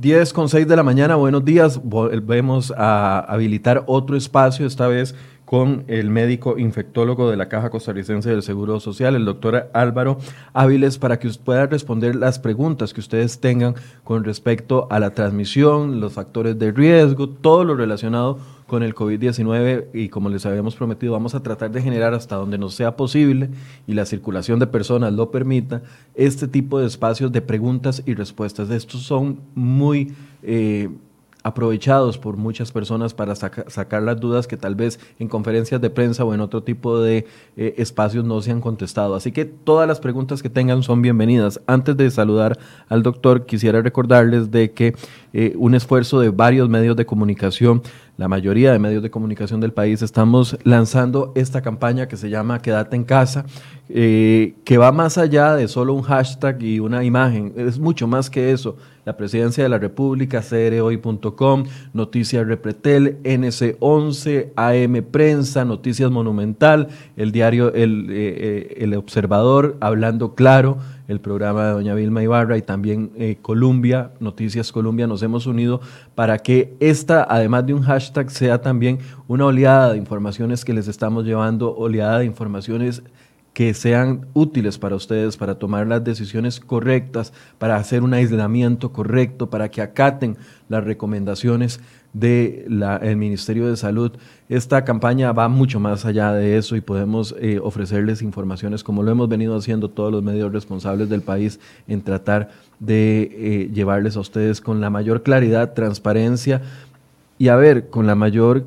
10 con 6 de la mañana, buenos días. Volvemos a habilitar otro espacio, esta vez con el médico infectólogo de la Caja Costarricense del Seguro Social, el doctor Álvaro Áviles, para que pueda responder las preguntas que ustedes tengan con respecto a la transmisión, los factores de riesgo, todo lo relacionado con el COVID-19 y como les habíamos prometido, vamos a tratar de generar hasta donde nos sea posible y la circulación de personas lo permita, este tipo de espacios de preguntas y respuestas. Estos son muy... Eh, aprovechados por muchas personas para sacar las dudas que tal vez en conferencias de prensa o en otro tipo de eh, espacios no se han contestado. Así que todas las preguntas que tengan son bienvenidas. Antes de saludar al doctor, quisiera recordarles de que eh, un esfuerzo de varios medios de comunicación, la mayoría de medios de comunicación del país, estamos lanzando esta campaña que se llama Quédate en casa, eh, que va más allá de solo un hashtag y una imagen, es mucho más que eso. La Presidencia de la República, crhoy.com, Noticias Repretel, NC11, AM Prensa, Noticias Monumental, el diario El, eh, eh, el Observador, Hablando Claro, el programa de doña Vilma Ibarra y también eh, Colombia, Noticias Colombia, nos hemos unido para que esta, además de un hashtag, sea también una oleada de informaciones que les estamos llevando, oleada de informaciones que sean útiles para ustedes, para tomar las decisiones correctas, para hacer un aislamiento correcto, para que acaten las recomendaciones del Ministerio de Salud. Esta campaña va mucho más allá de eso y podemos eh, ofrecerles informaciones como lo hemos venido haciendo todos los medios responsables del país en tratar de eh, llevarles a ustedes con la mayor claridad, transparencia y a ver, con la mayor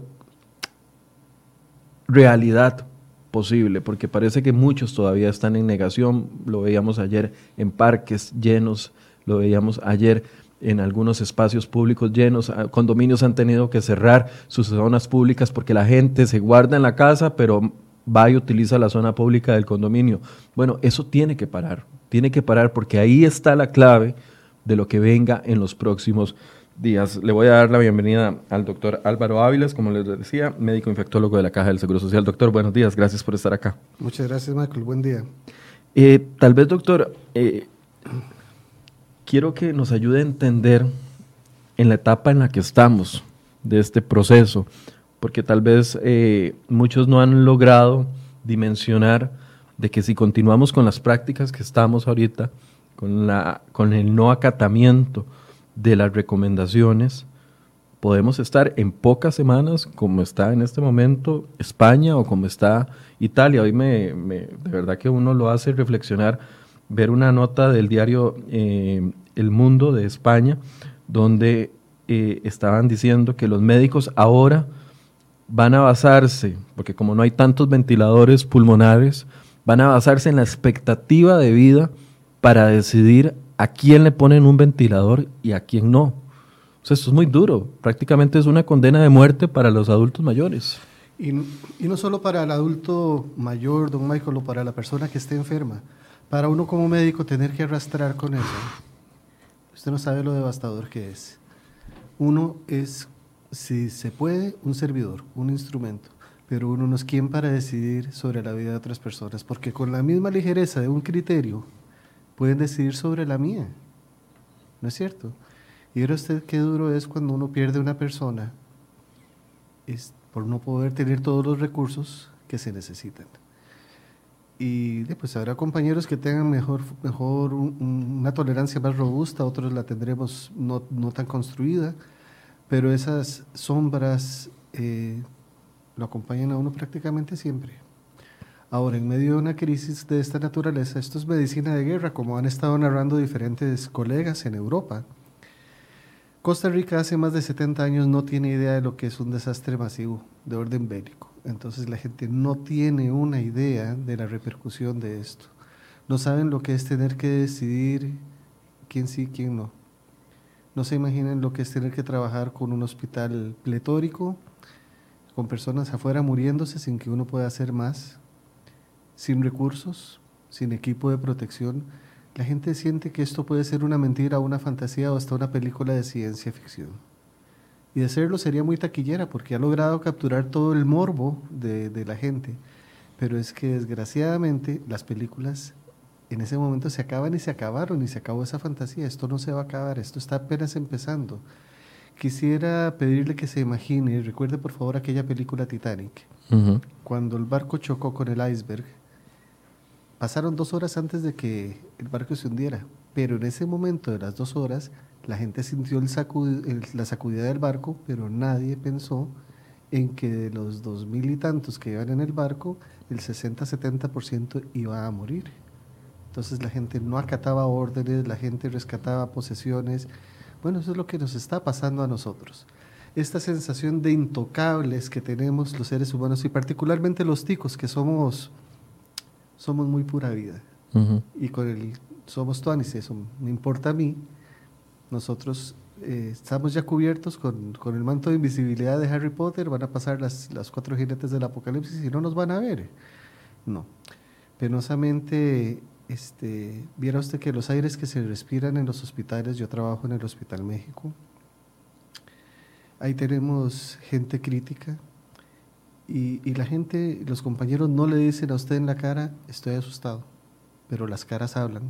realidad posible, porque parece que muchos todavía están en negación, lo veíamos ayer en parques llenos, lo veíamos ayer en algunos espacios públicos llenos, ah, condominios han tenido que cerrar sus zonas públicas porque la gente se guarda en la casa, pero va y utiliza la zona pública del condominio. Bueno, eso tiene que parar, tiene que parar porque ahí está la clave de lo que venga en los próximos días. Le voy a dar la bienvenida al doctor Álvaro Áviles, como les decía, médico infectólogo de la Caja del Seguro Social. Doctor, buenos días, gracias por estar acá. Muchas gracias, Michael, buen día. Eh, tal vez, doctor, eh, quiero que nos ayude a entender en la etapa en la que estamos de este proceso, porque tal vez eh, muchos no han logrado dimensionar de que si continuamos con las prácticas que estamos ahorita, con, la, con el no acatamiento, de las recomendaciones, podemos estar en pocas semanas, como está en este momento España o como está Italia. Hoy me, de verdad que uno lo hace reflexionar, ver una nota del diario eh, El Mundo de España, donde eh, estaban diciendo que los médicos ahora van a basarse, porque como no hay tantos ventiladores pulmonares, van a basarse en la expectativa de vida para decidir a quién le ponen un ventilador y a quién no. O sea, esto es muy duro. Prácticamente es una condena de muerte para los adultos mayores. Y, y, no solo para el adulto mayor, don Michael, o para la persona que esté enferma. Para uno como médico tener que arrastrar con eso. Usted no sabe lo devastador que es. Uno es, si se puede, un servidor, un instrumento. Pero uno no es quien para decidir sobre la vida de otras personas. Porque con la misma ligereza de un criterio pueden decidir sobre la mía. ¿No es cierto? Y ahora usted qué duro es cuando uno pierde una persona es por no poder tener todos los recursos que se necesitan. Y pues habrá compañeros que tengan mejor, mejor una tolerancia más robusta, otros la tendremos no, no tan construida, pero esas sombras eh, lo acompañan a uno prácticamente siempre. Ahora, en medio de una crisis de esta naturaleza, esto es medicina de guerra, como han estado narrando diferentes colegas en Europa. Costa Rica hace más de 70 años no tiene idea de lo que es un desastre masivo de orden bélico. Entonces la gente no tiene una idea de la repercusión de esto. No saben lo que es tener que decidir quién sí, quién no. No se imaginan lo que es tener que trabajar con un hospital pletórico, con personas afuera muriéndose sin que uno pueda hacer más sin recursos, sin equipo de protección, la gente siente que esto puede ser una mentira, una fantasía o hasta una película de ciencia ficción. Y de serlo sería muy taquillera porque ha logrado capturar todo el morbo de, la gente. Pero es que desgraciadamente las películas en ese momento se acaban y se acabaron y se acabó esa fantasía. Esto no se va a acabar, esto está apenas empezando. Quisiera pedirle que se imagine, recuerde por favor aquella película Titanic, cuando el barco chocó con el iceberg. Pasaron dos horas antes de que el barco se hundiera, pero en ese momento de las dos horas la gente sintió la sacudida del barco, pero nadie pensó en que de los dos mil y tantos que iban en el barco, el 60-70% iba a morir. Entonces la gente no acataba órdenes, la gente rescataba posesiones. Bueno, eso es lo que nos está pasando a nosotros. Esta sensación de intocables que tenemos los seres humanos y particularmente los ticos, que somos, somos muy pura vida. Y con el somos tuanis, eso me importa a mí, nosotros eh, estamos ya cubiertos con, con, el manto de invisibilidad de Harry Potter, van a pasar las, las cuatro jinetes del apocalipsis y no nos van a ver. No. Penosamente, este, viera usted que los aires que se respiran en los hospitales, yo trabajo en el Hospital México, ahí tenemos gente crítica y, y la gente, los compañeros no le dicen a usted en la cara, estoy asustado, pero las caras hablan.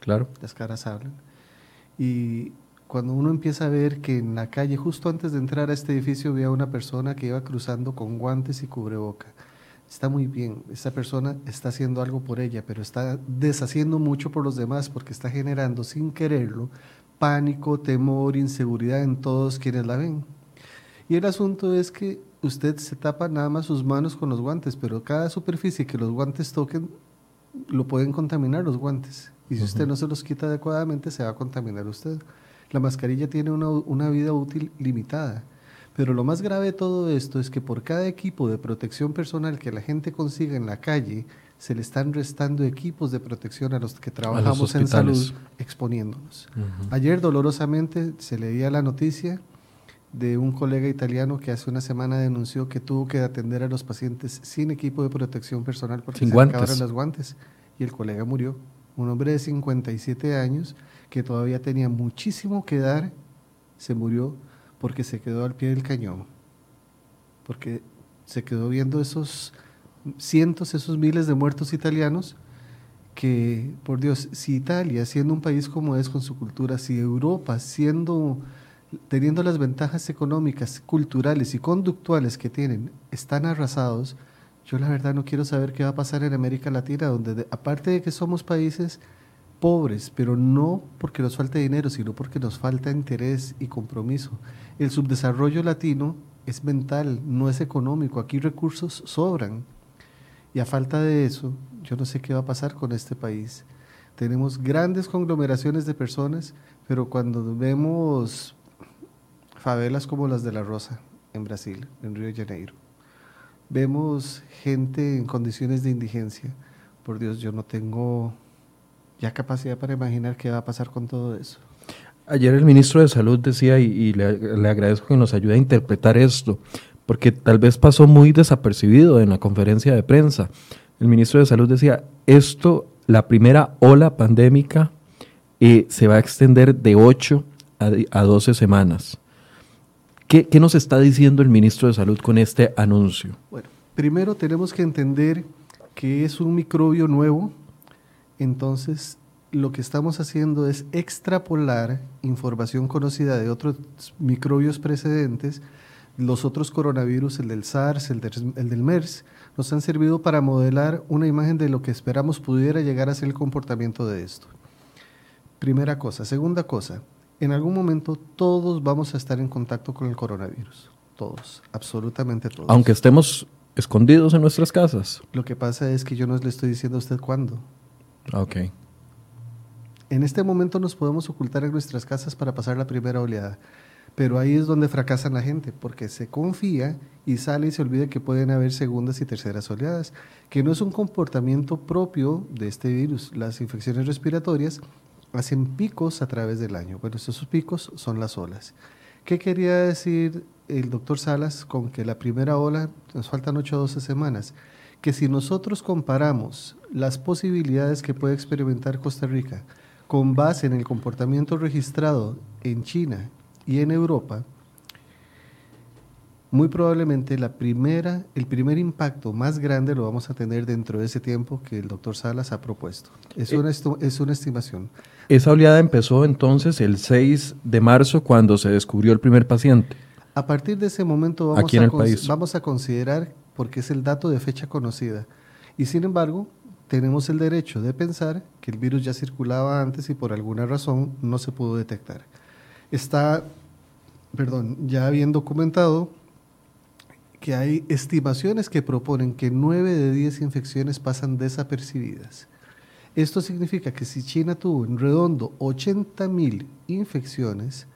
Claro. Las caras hablan. Y cuando uno empieza a ver que en la calle, justo antes de entrar a este edificio, había una persona que iba cruzando con guantes y cubreboca. Está muy bien, esta persona está haciendo algo por ella, pero está deshaciendo mucho por los demás porque está generando sin quererlo pánico, temor, inseguridad en todos quienes la ven. Y el asunto es que usted se tapa nada más sus manos con los guantes, pero cada superficie que los guantes toquen, lo pueden contaminar los guantes. Y si usted no se los quita adecuadamente, se va a contaminar usted. La mascarilla tiene una, vida útil limitada. Pero lo más grave de todo esto es que por cada equipo de protección personal que la gente consiga en la calle, se le están restando equipos de protección a los que trabajamos en salud exponiéndonos. Ayer dolorosamente se leía la noticia de un colega italiano que hace una semana denunció que tuvo que atender a los pacientes sin equipo de protección personal porque se acabaron los guantes y el colega murió. Un hombre de 57 años que todavía tenía muchísimo que dar, se murió porque se quedó al pie del cañón, porque se quedó viendo esos cientos, esos miles de muertos italianos, que, por Dios, si Italia, siendo un país como es con su cultura, si Europa, siendo, teniendo las ventajas económicas, culturales y conductuales que tienen, están arrasados, yo la verdad no quiero saber qué va a pasar en América Latina, donde aparte de que somos países pobres, pero no porque nos falte dinero, sino porque nos falta interés y compromiso. El subdesarrollo latino es mental, no es económico. Aquí recursos sobran. Y a falta de eso, yo no sé qué va a pasar con este país. Tenemos grandes conglomeraciones de personas, pero cuando vemos favelas como las de La Rosa en Brasil, en Río de Janeiro, vemos gente en condiciones de indigencia. Por Dios, yo no tengo ya capacidad para imaginar qué va a pasar con todo eso. Ayer el ministro de Salud decía, y, le, agradezco que nos ayude a interpretar esto, porque tal vez pasó muy desapercibido en la conferencia de prensa. El ministro de Salud decía, esto, la primera ola pandémica, eh, se va a extender de 8 a, 12 semanas. ¿Qué, ¿Qué nos está diciendo el ministro de Salud con este anuncio? Bueno, primero tenemos que entender que es un microbio nuevo, entonces lo que estamos haciendo es extrapolar información conocida de otros microbios precedentes. Los otros coronavirus, el del SARS, el, del MERS, nos han servido para modelar una imagen de lo que esperamos pudiera llegar a ser el comportamiento de esto. Primera cosa. Segunda cosa, en algún momento todos vamos a estar en contacto con el coronavirus. Todos, absolutamente todos. Aunque estemos escondidos en nuestras casas. Lo que pasa es que yo no le estoy diciendo a usted cuándo. Ok. En este momento nos podemos ocultar en nuestras casas para pasar la primera oleada, pero ahí es donde fracasan la gente, porque se confía y sale y se olvida que pueden haber segundas y terceras oleadas, que no es un comportamiento propio de este virus. Las infecciones respiratorias hacen picos a través del año. Bueno, esos picos son las olas. ¿Qué quería decir el doctor Salas con que la primera ola, nos faltan 8 o 12 semanas? que si nosotros comparamos las posibilidades que puede experimentar Costa Rica con base en el comportamiento registrado en China y en Europa, muy probablemente la primera, el primer impacto más grande lo vamos a tener dentro de ese tiempo que el doctor Salas ha propuesto. Es, una, es una estimación. Esa oleada empezó entonces el 6 de marzo cuando se descubrió el primer paciente. A partir de ese momento vamos, Aquí en a, el cons- país. vamos a considerar, porque es el dato de fecha conocida, y sin embargo tenemos el derecho de pensar que el virus ya circulaba antes y por alguna razón no se pudo detectar. Está, perdón, ya bien documentado que hay estimaciones que proponen que 9 de 10 infecciones pasan desapercibidas. Esto significa que si China tuvo en redondo 80 mil infecciones,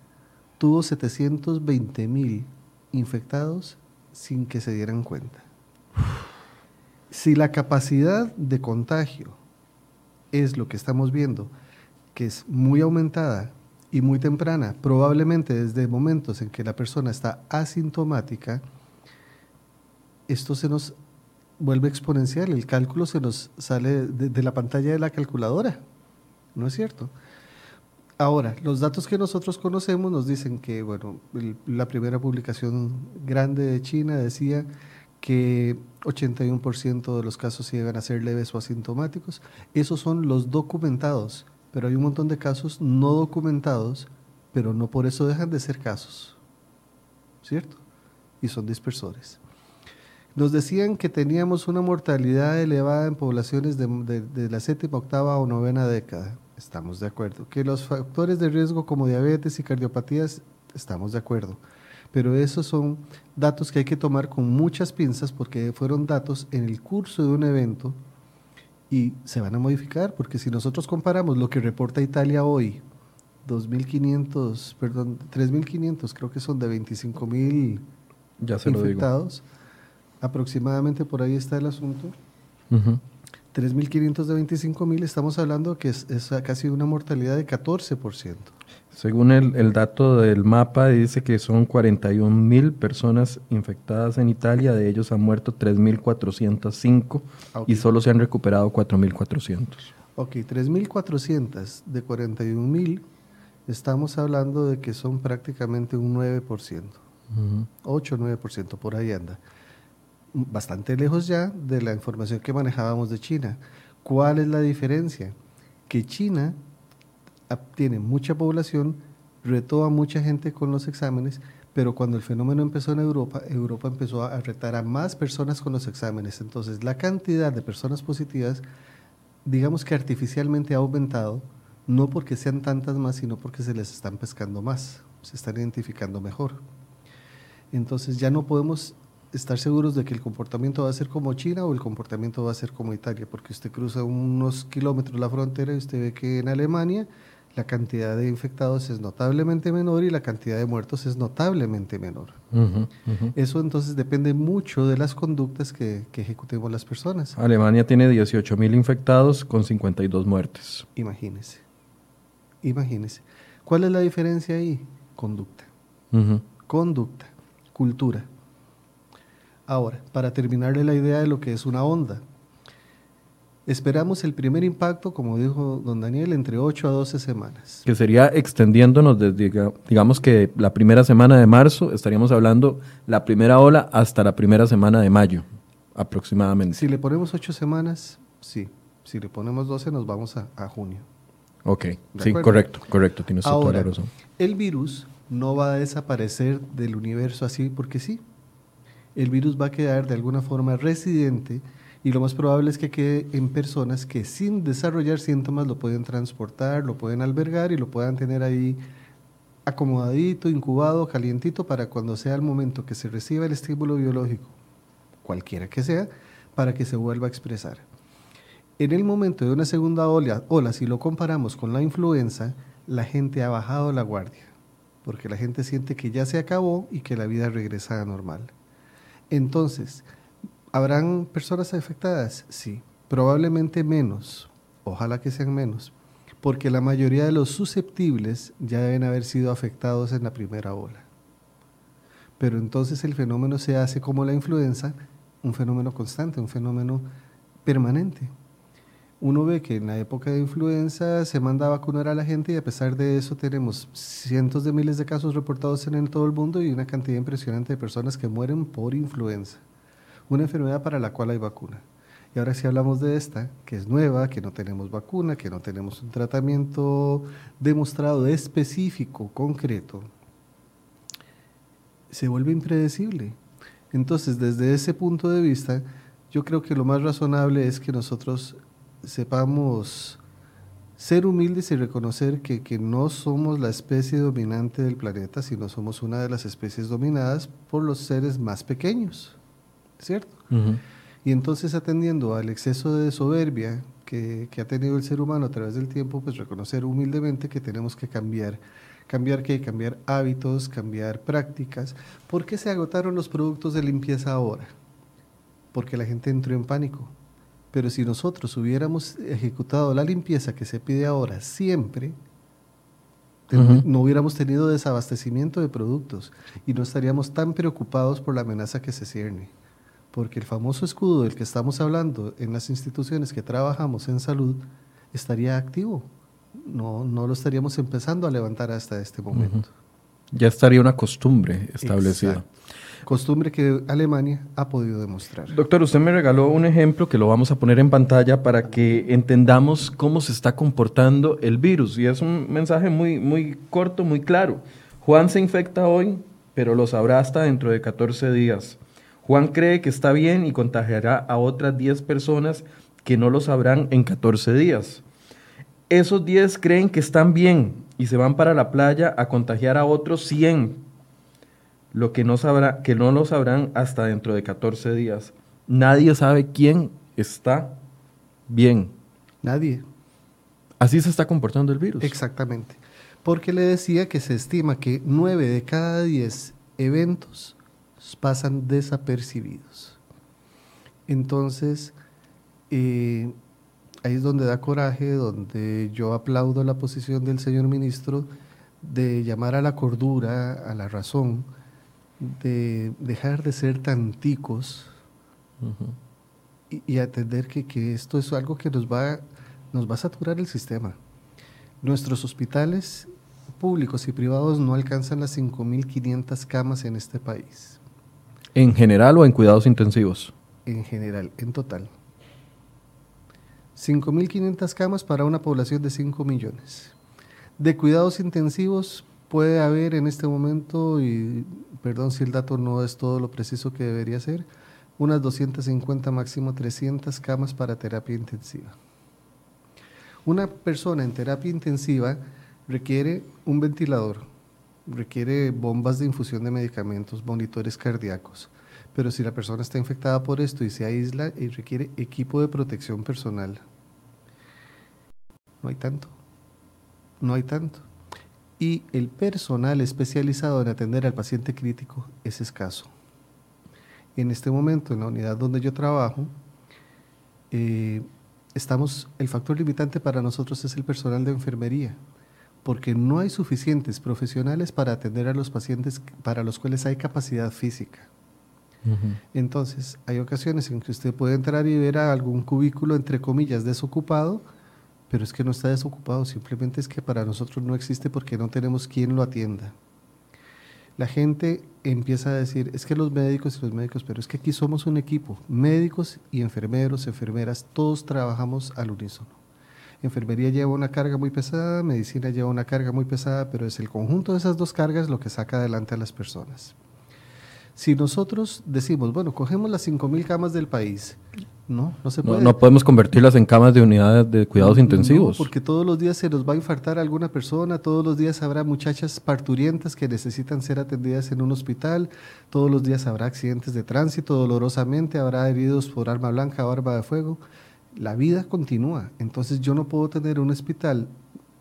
tuvo 720 mil infectados sin que se dieran cuenta. Si la capacidad de contagio es lo que estamos viendo, que es muy aumentada y muy temprana, probablemente desde momentos en que la persona está asintomática, esto se nos vuelve exponencial, el cálculo se nos sale de, la pantalla de la calculadora, ¿no es cierto? Ahora, los datos que nosotros conocemos nos dicen que, bueno, la primera publicación grande de China decía que 81% de los casos llegan a ser leves o asintomáticos. Esos son los documentados, pero hay un montón de casos no documentados, pero no por eso dejan de ser casos, ¿cierto? Y son dispersores. Nos decían que teníamos una mortalidad elevada en poblaciones de, de- de la séptima, octava o novena década. Estamos de acuerdo. Que los factores de riesgo como diabetes y cardiopatías, estamos de acuerdo. Pero esos son datos que hay que tomar con muchas pinzas porque fueron datos en el curso de un evento y se van a modificar porque si nosotros comparamos lo que reporta Italia hoy, 2.500, perdón, 3.500, creo que son de 25.000 Ya se lo digo. Aproximadamente por ahí está el asunto. Ujú. 3.500 de 25.000, estamos hablando que es, es casi una mortalidad de 14%. Según el, el dato del mapa, dice que son 41 mil personas infectadas en Italia, de ellos han muerto 3.405 Ah, ok. y solo se han recuperado 4.400. Ok, 3.400 de 41.000, estamos hablando de que son prácticamente un 9%, Ujú. 8 9%, por ahí anda. Bastante lejos ya de la información que manejábamos de China. ¿Cuál es la diferencia? Que China tiene mucha población, retó a mucha gente con los exámenes, pero cuando el fenómeno empezó en Europa, Europa empezó a retar a más personas con los exámenes. Entonces, la cantidad de personas positivas, digamos que artificialmente ha aumentado, no porque sean tantas más, sino porque se les están pescando más, se están identificando mejor. Entonces, ya no podemos estar seguros de que el comportamiento va a ser como China o el comportamiento va a ser como Italia, porque usted cruza unos kilómetros la frontera y usted ve que en Alemania la cantidad de infectados es notablemente menor y la cantidad de muertos es notablemente menor. Eso entonces depende mucho de las conductas que, que ejecutemos las personas. Alemania tiene 18 mil infectados con 52 muertes. Imagínese, imagínese. ¿Cuál es la diferencia ahí? Conducta. Conducta, cultura. Ahora, para terminarle la idea de lo que es una onda, esperamos el primer impacto, como dijo don Daniel, entre 8 a 12 semanas. Que sería extendiéndonos desde, diga- digamos que la primera semana de marzo, estaríamos hablando la primera ola hasta la primera semana de mayo, aproximadamente. Si le ponemos 8 semanas, sí. Si le ponemos 12, nos vamos a, a junio. Ok, sí, correcto, correcto, tienes toda Ahora, la razón. el virus no va a desaparecer del universo así porque sí. El virus va a quedar de alguna forma residente y lo más probable es que quede en personas que sin desarrollar síntomas lo pueden transportar, lo pueden albergar y lo puedan tener ahí acomodadito, incubado, calientito para cuando sea el momento que se reciba el estímulo biológico, cualquiera que sea, para que se vuelva a expresar. En el momento de una segunda ola, si lo comparamos con la influenza, la gente ha bajado la guardia, porque la gente siente que ya se acabó y que la vida regresa a normal. Entonces, ¿habrán personas afectadas? Sí, probablemente menos, ojalá que sean menos, porque la mayoría de los susceptibles ya deben haber sido afectados en la primera ola. Pero entonces el fenómeno se hace como la influenza, un fenómeno constante, un fenómeno permanente. Uno ve que en la época de influenza se manda a vacunar a la gente y a pesar de eso tenemos cientos de miles de casos reportados en todo el mundo y una cantidad impresionante de personas que mueren por influenza, una enfermedad para la cual hay vacuna. Y ahora si hablamos de esta, que es nueva, que no tenemos vacuna, que no tenemos un tratamiento demostrado específico, concreto, se vuelve impredecible. Entonces, desde ese punto de vista, yo creo que lo más razonable es que nosotros sepamos ser humildes y reconocer que, que, no somos la especie dominante del planeta, sino somos una de las especies dominadas por los seres más pequeños, ¿cierto? Y entonces atendiendo al exceso de soberbia que, que, ha tenido el ser humano a través del tiempo, pues reconocer humildemente que tenemos que cambiar. ¿Cambiar qué? Cambiar hábitos, cambiar prácticas. ¿Por qué se agotaron los productos de limpieza ahora? Porque la gente entró en pánico pero si nosotros hubiéramos ejecutado la limpieza que se pide ahora siempre, no hubiéramos tenido desabastecimiento de productos y no estaríamos tan preocupados por la amenaza que se cierne. Porque el famoso escudo del que estamos hablando en las instituciones que trabajamos en salud estaría activo. No, no lo estaríamos empezando a levantar hasta este momento. Ya estaría una costumbre establecida costumbre que Alemania ha podido demostrar. Doctor, usted me regaló un ejemplo que lo vamos a poner en pantalla para que entendamos cómo se está comportando el virus. Y es un mensaje muy, muy corto, muy claro. Juan se infecta hoy, pero lo sabrá hasta dentro de 14 días. Juan cree que está bien y contagiará a otras 10 personas que no lo sabrán en 14 días. Esos 10 creen que están bien y se van para la playa a contagiar a otros 100 lo que no, sabrá, que no lo sabrán hasta dentro de 14 días. Nadie sabe quién está bien. Nadie. Así se está comportando el virus. Exactamente. Porque le decía que se estima que 9 de cada 10 eventos pasan desapercibidos. Entonces, eh, ahí es donde da coraje, donde yo aplaudo la posición del señor ministro de llamar a la cordura, a la razón, de dejar de ser tan ticos y, atender que, que, esto es algo que nos va, nos va a saturar el sistema. Nuestros hospitales públicos y privados no alcanzan las 5.500 camas en este país. ¿En general o en cuidados intensivos? En general, en total. 5.500 camas para una población de 5 millones. De cuidados intensivos puede haber en este momento, y perdón si el dato no es todo lo preciso que debería ser, unas 250, máximo 300 camas para terapia intensiva. Una persona en terapia intensiva requiere un ventilador, requiere bombas de infusión de medicamentos, monitores cardíacos. Pero si la persona está infectada por esto y se aísla, y requiere equipo de protección personal. No hay tanto. No hay tanto y el personal especializado en atender al paciente crítico es escaso. En este momento, en la unidad donde yo trabajo, eh, estamos, el factor limitante para nosotros es el personal de enfermería, porque no hay suficientes profesionales para atender a los pacientes para los cuales hay capacidad física. Entonces, hay ocasiones en que usted puede entrar y ver a algún cubículo, entre comillas, desocupado, pero es que no está desocupado, simplemente es que para nosotros no existe porque no tenemos quien lo atienda. La gente empieza a decir, es que los médicos y los médicos, pero es que aquí somos un equipo, médicos y enfermeros, enfermeras, todos trabajamos al unísono. Enfermería lleva una carga muy pesada, medicina lleva una carga muy pesada, pero es el conjunto de esas dos cargas lo que saca adelante a las personas. Si nosotros decimos, bueno, cogemos las 5.000 camas del país no, no se puede. No, podemos convertirlas en camas de unidades de cuidados intensivos. porque todos los días se nos va a infartar alguna persona, todos los días habrá muchachas parturientas que necesitan ser atendidas en un hospital, todos los días habrá accidentes de tránsito, dolorosamente habrá heridos por arma blanca o arma de fuego. La vida continúa, entonces yo no puedo tener un hospital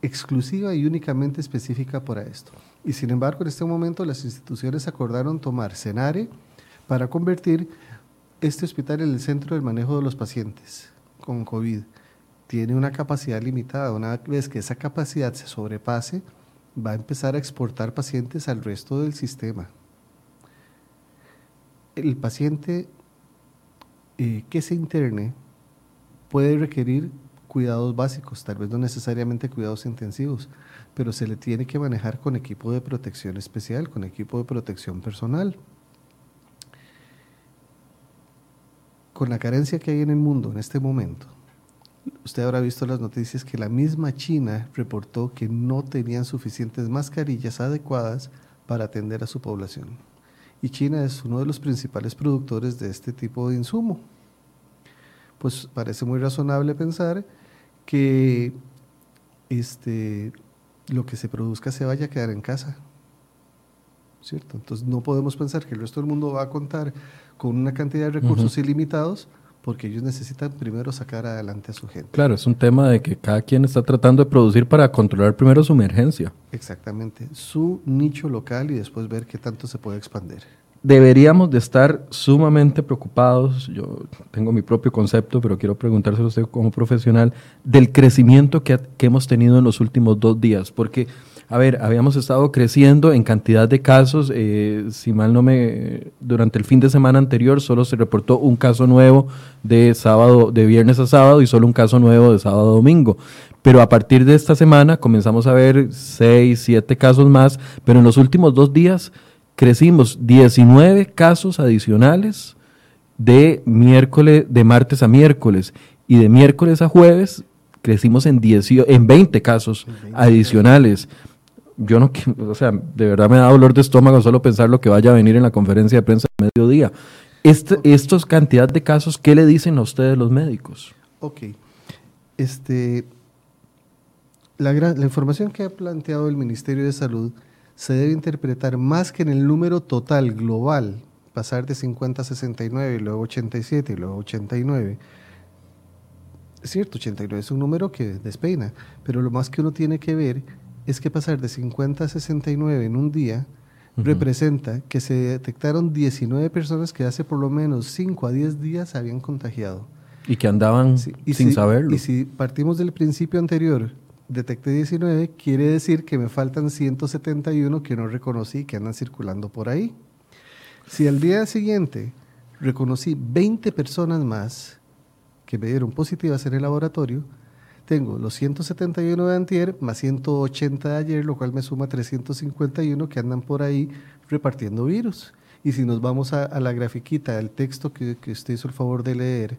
exclusiva y únicamente específica para esto. Y sin embargo, en este momento las instituciones acordaron tomar Senare para convertir este hospital es el centro del manejo de los pacientes con COVID. Tiene una capacidad limitada. Una vez que esa capacidad se sobrepase, va a empezar a exportar pacientes al resto del sistema. El paciente eh, que se interne puede requerir cuidados básicos, tal vez no necesariamente cuidados intensivos, pero se le tiene que manejar con equipo de protección especial, con equipo de protección personal. Con la carencia que hay en el mundo en este momento, usted habrá visto las noticias que la misma China reportó que no tenían suficientes mascarillas adecuadas para atender a su población. Y China es uno de los principales productores de este tipo de insumo. Pues parece muy razonable pensar que este, lo que se produzca se vaya a quedar en casa. ¿Cierto? Entonces no podemos pensar que el resto del mundo va a contar con una cantidad de recursos ilimitados porque ellos necesitan primero sacar adelante a su gente. Claro, es un tema de que cada quien está tratando de producir para controlar primero su emergencia. Exactamente, su nicho local y después ver qué tanto se puede expandir. Deberíamos de estar sumamente preocupados, yo tengo mi propio concepto, pero quiero preguntárselo a usted como profesional, del crecimiento que, hemos tenido en los últimos dos días, porque a ver, habíamos estado creciendo en cantidad de casos. Eh, si mal no me. Durante el fin de semana anterior solo se reportó un caso nuevo de sábado, de viernes a sábado y solo un caso nuevo de sábado a domingo. Pero a partir de esta semana comenzamos a ver seis, siete casos más. Pero en los últimos dos días crecimos 19 casos adicionales de miércoles, de martes a miércoles. Y de miércoles a jueves crecimos en, en 20 casos adicionales yo no, o sea, de verdad me da dolor de estómago solo pensar lo que vaya a venir en la conferencia de prensa de mediodía. Este, estos cantidad de casos, ¿qué le dicen a ustedes los médicos? Ok. Este, la, la información que ha planteado el Ministerio de Salud se debe interpretar más que en el número total global, pasar de 50 a 69 y luego 87 y luego 89. Es cierto, 89 es un número que despeina, pero lo más que uno tiene que ver es que pasar de 50 a 69 en un día representa que se detectaron 19 personas que hace por lo menos 5 a 10 días habían contagiado. Y que andaban sin saberlo. Y si partimos del principio anterior, detecté 19, quiere decir que me faltan 171 que no reconocí que andan circulando por ahí. Si al día siguiente reconocí 20 personas más que me dieron positivas en el laboratorio, tengo los 171 de antier más 180 de ayer, lo cual me suma 351 que andan por ahí repartiendo virus. Y si nos vamos a, la grafiquita, al texto que, que, usted hizo el favor de leer,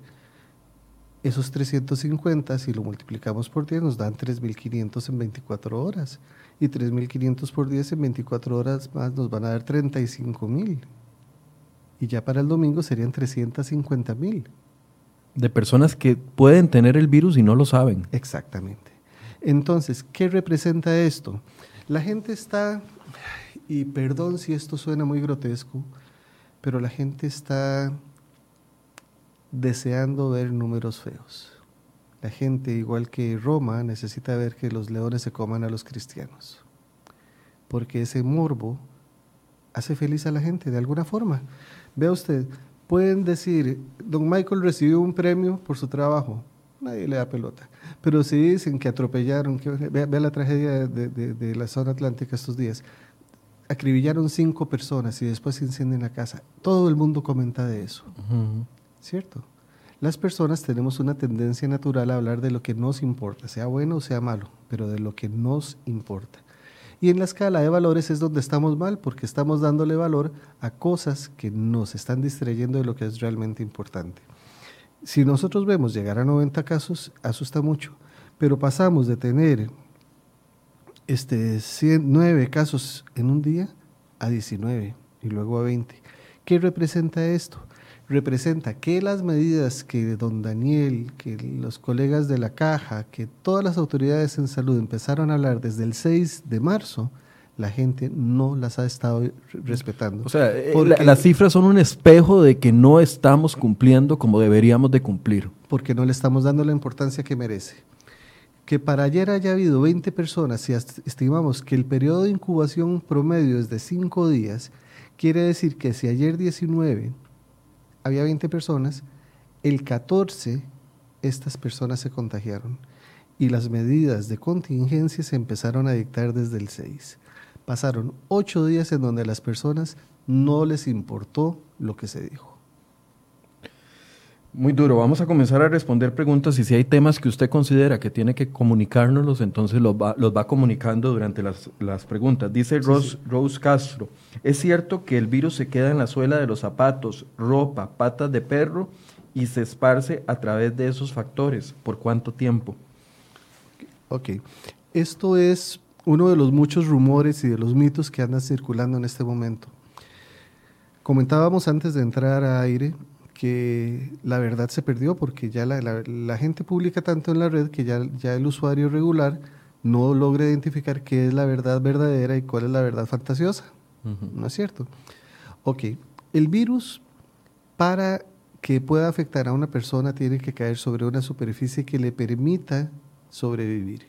esos 350, si lo multiplicamos por 10, nos dan 3.500 en 24 horas. Y 3.500 por 10 en 24 horas más nos van a dar 35.000. Y ya para el domingo serían 350.000 de personas que pueden tener el virus y no lo saben. Exactamente. Entonces, ¿qué representa esto? La gente está, y perdón si esto suena muy grotesco, pero la gente está deseando ver números feos. La gente, igual que Roma, necesita ver que los leones se coman a los cristianos. Porque ese morbo hace feliz a la gente de alguna forma. Vea usted, pueden decir, don Michael recibió un premio por su trabajo, nadie le da pelota. Pero si dicen que atropellaron, que, vea, la tragedia de, la zona atlántica estos días, acribillaron cinco personas y después se incendian la casa. Todo el mundo comenta de eso, ¿cierto? Las personas tenemos una tendencia natural a hablar de lo que nos importa, sea bueno o sea malo, pero de lo que nos importa. Y en la escala de valores es donde estamos mal, porque estamos dándole valor a cosas que nos están distrayendo de lo que es realmente importante. Si nosotros vemos llegar a 90 casos, asusta mucho, pero pasamos de tener este, 9 casos en un día a 19 y luego a 20. ¿Qué representa esto? Representa que las medidas que don Daniel, que los colegas de la caja, que todas las autoridades en salud empezaron a hablar desde el 6 de marzo, la gente no las ha estado respetando. O sea, eh, las cifras son un espejo de que no estamos cumpliendo como deberíamos de cumplir. Porque no le estamos dando la importancia que merece. Que para ayer haya habido 20 personas y estimamos que el periodo de incubación promedio es de 5 días, quiere decir que si ayer 19 había 20 personas, el 14 estas personas se contagiaron y las medidas de contingencia se empezaron a dictar desde el 6. Pasaron ocho días en donde a las personas no les importó lo que se dijo. Muy duro. Vamos a comenzar a responder preguntas y si hay temas que usted considera que tiene que comunicárnoslos, entonces los va, los va comunicando durante las, las preguntas. Dice Rose, Rose Castro, ¿es cierto que el virus se queda en la suela de los zapatos, ropa, patas de perro y se esparce a través de esos factores? ¿Por cuánto tiempo? Ok. Esto es uno de los muchos rumores y de los mitos que andan circulando en este momento. Comentábamos antes de entrar a aire que la verdad se perdió porque ya la, gente publica tanto en la red que ya, ya el usuario regular no logra identificar qué es la verdad verdadera y cuál es la verdad fantasiosa. ¿No es cierto? Ok, el virus para que pueda afectar a una persona tiene que caer sobre una superficie que le permita sobrevivir.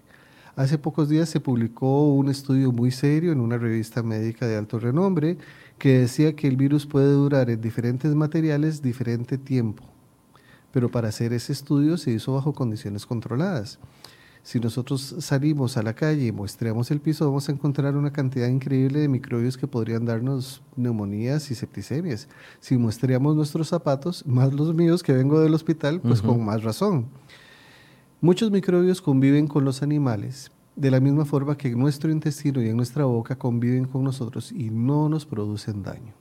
Hace pocos días se publicó un estudio muy serio en una revista médica de alto renombre que decía que el virus puede durar en diferentes materiales diferente tiempo. Pero para hacer ese estudio se hizo bajo condiciones controladas. Si nosotros salimos a la calle y muestreamos el piso, vamos a encontrar una cantidad increíble de microbios que podrían darnos neumonías y septicemias. Si muestreamos nuestros zapatos, más los míos que vengo del hospital, pues con más razón. Muchos microbios conviven con los animales, de la misma forma que nuestro intestino y en nuestra boca conviven con nosotros y no nos producen daño.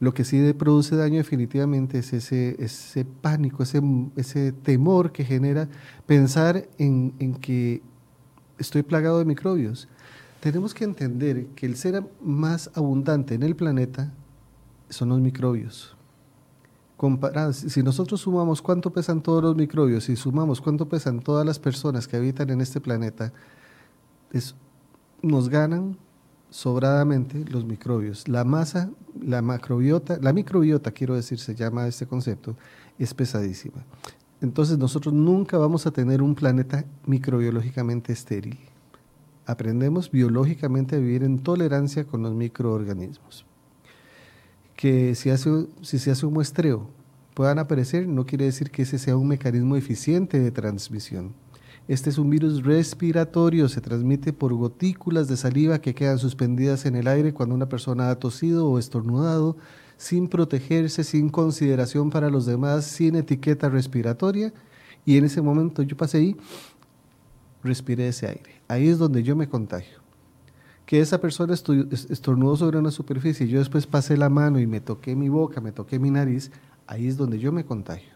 Lo que sí produce daño definitivamente es ese, ese pánico, ese, ese temor que genera pensar en, en que estoy plagado de microbios. Tenemos que entender que el ser más abundante en el planeta son los microbios si nosotros sumamos cuánto pesan todos los microbios y sumamos cuánto pesan todas las personas que habitan en este planeta, nos ganan sobradamente los microbios. La masa, la macrobiota, la microbiota, quiero decir, se llama este concepto, es pesadísima. Entonces nosotros nunca vamos a tener un planeta microbiológicamente estéril. Aprendemos biológicamente a vivir en tolerancia con los microorganismos que si, hace, si se hace un muestreo puedan aparecer, no quiere decir que ese sea un mecanismo eficiente de transmisión. Este es un virus respiratorio, se transmite por gotículas de saliva que quedan suspendidas en el aire cuando una persona ha tosido o estornudado, sin protegerse, sin consideración para los demás, sin etiqueta respiratoria. Y en ese momento yo pasé ahí, respiré ese aire. Ahí es donde yo me contagio que esa persona estornudó sobre una superficie y yo después pasé la mano y me toqué mi boca, me toqué mi nariz, ahí es donde yo me contagio.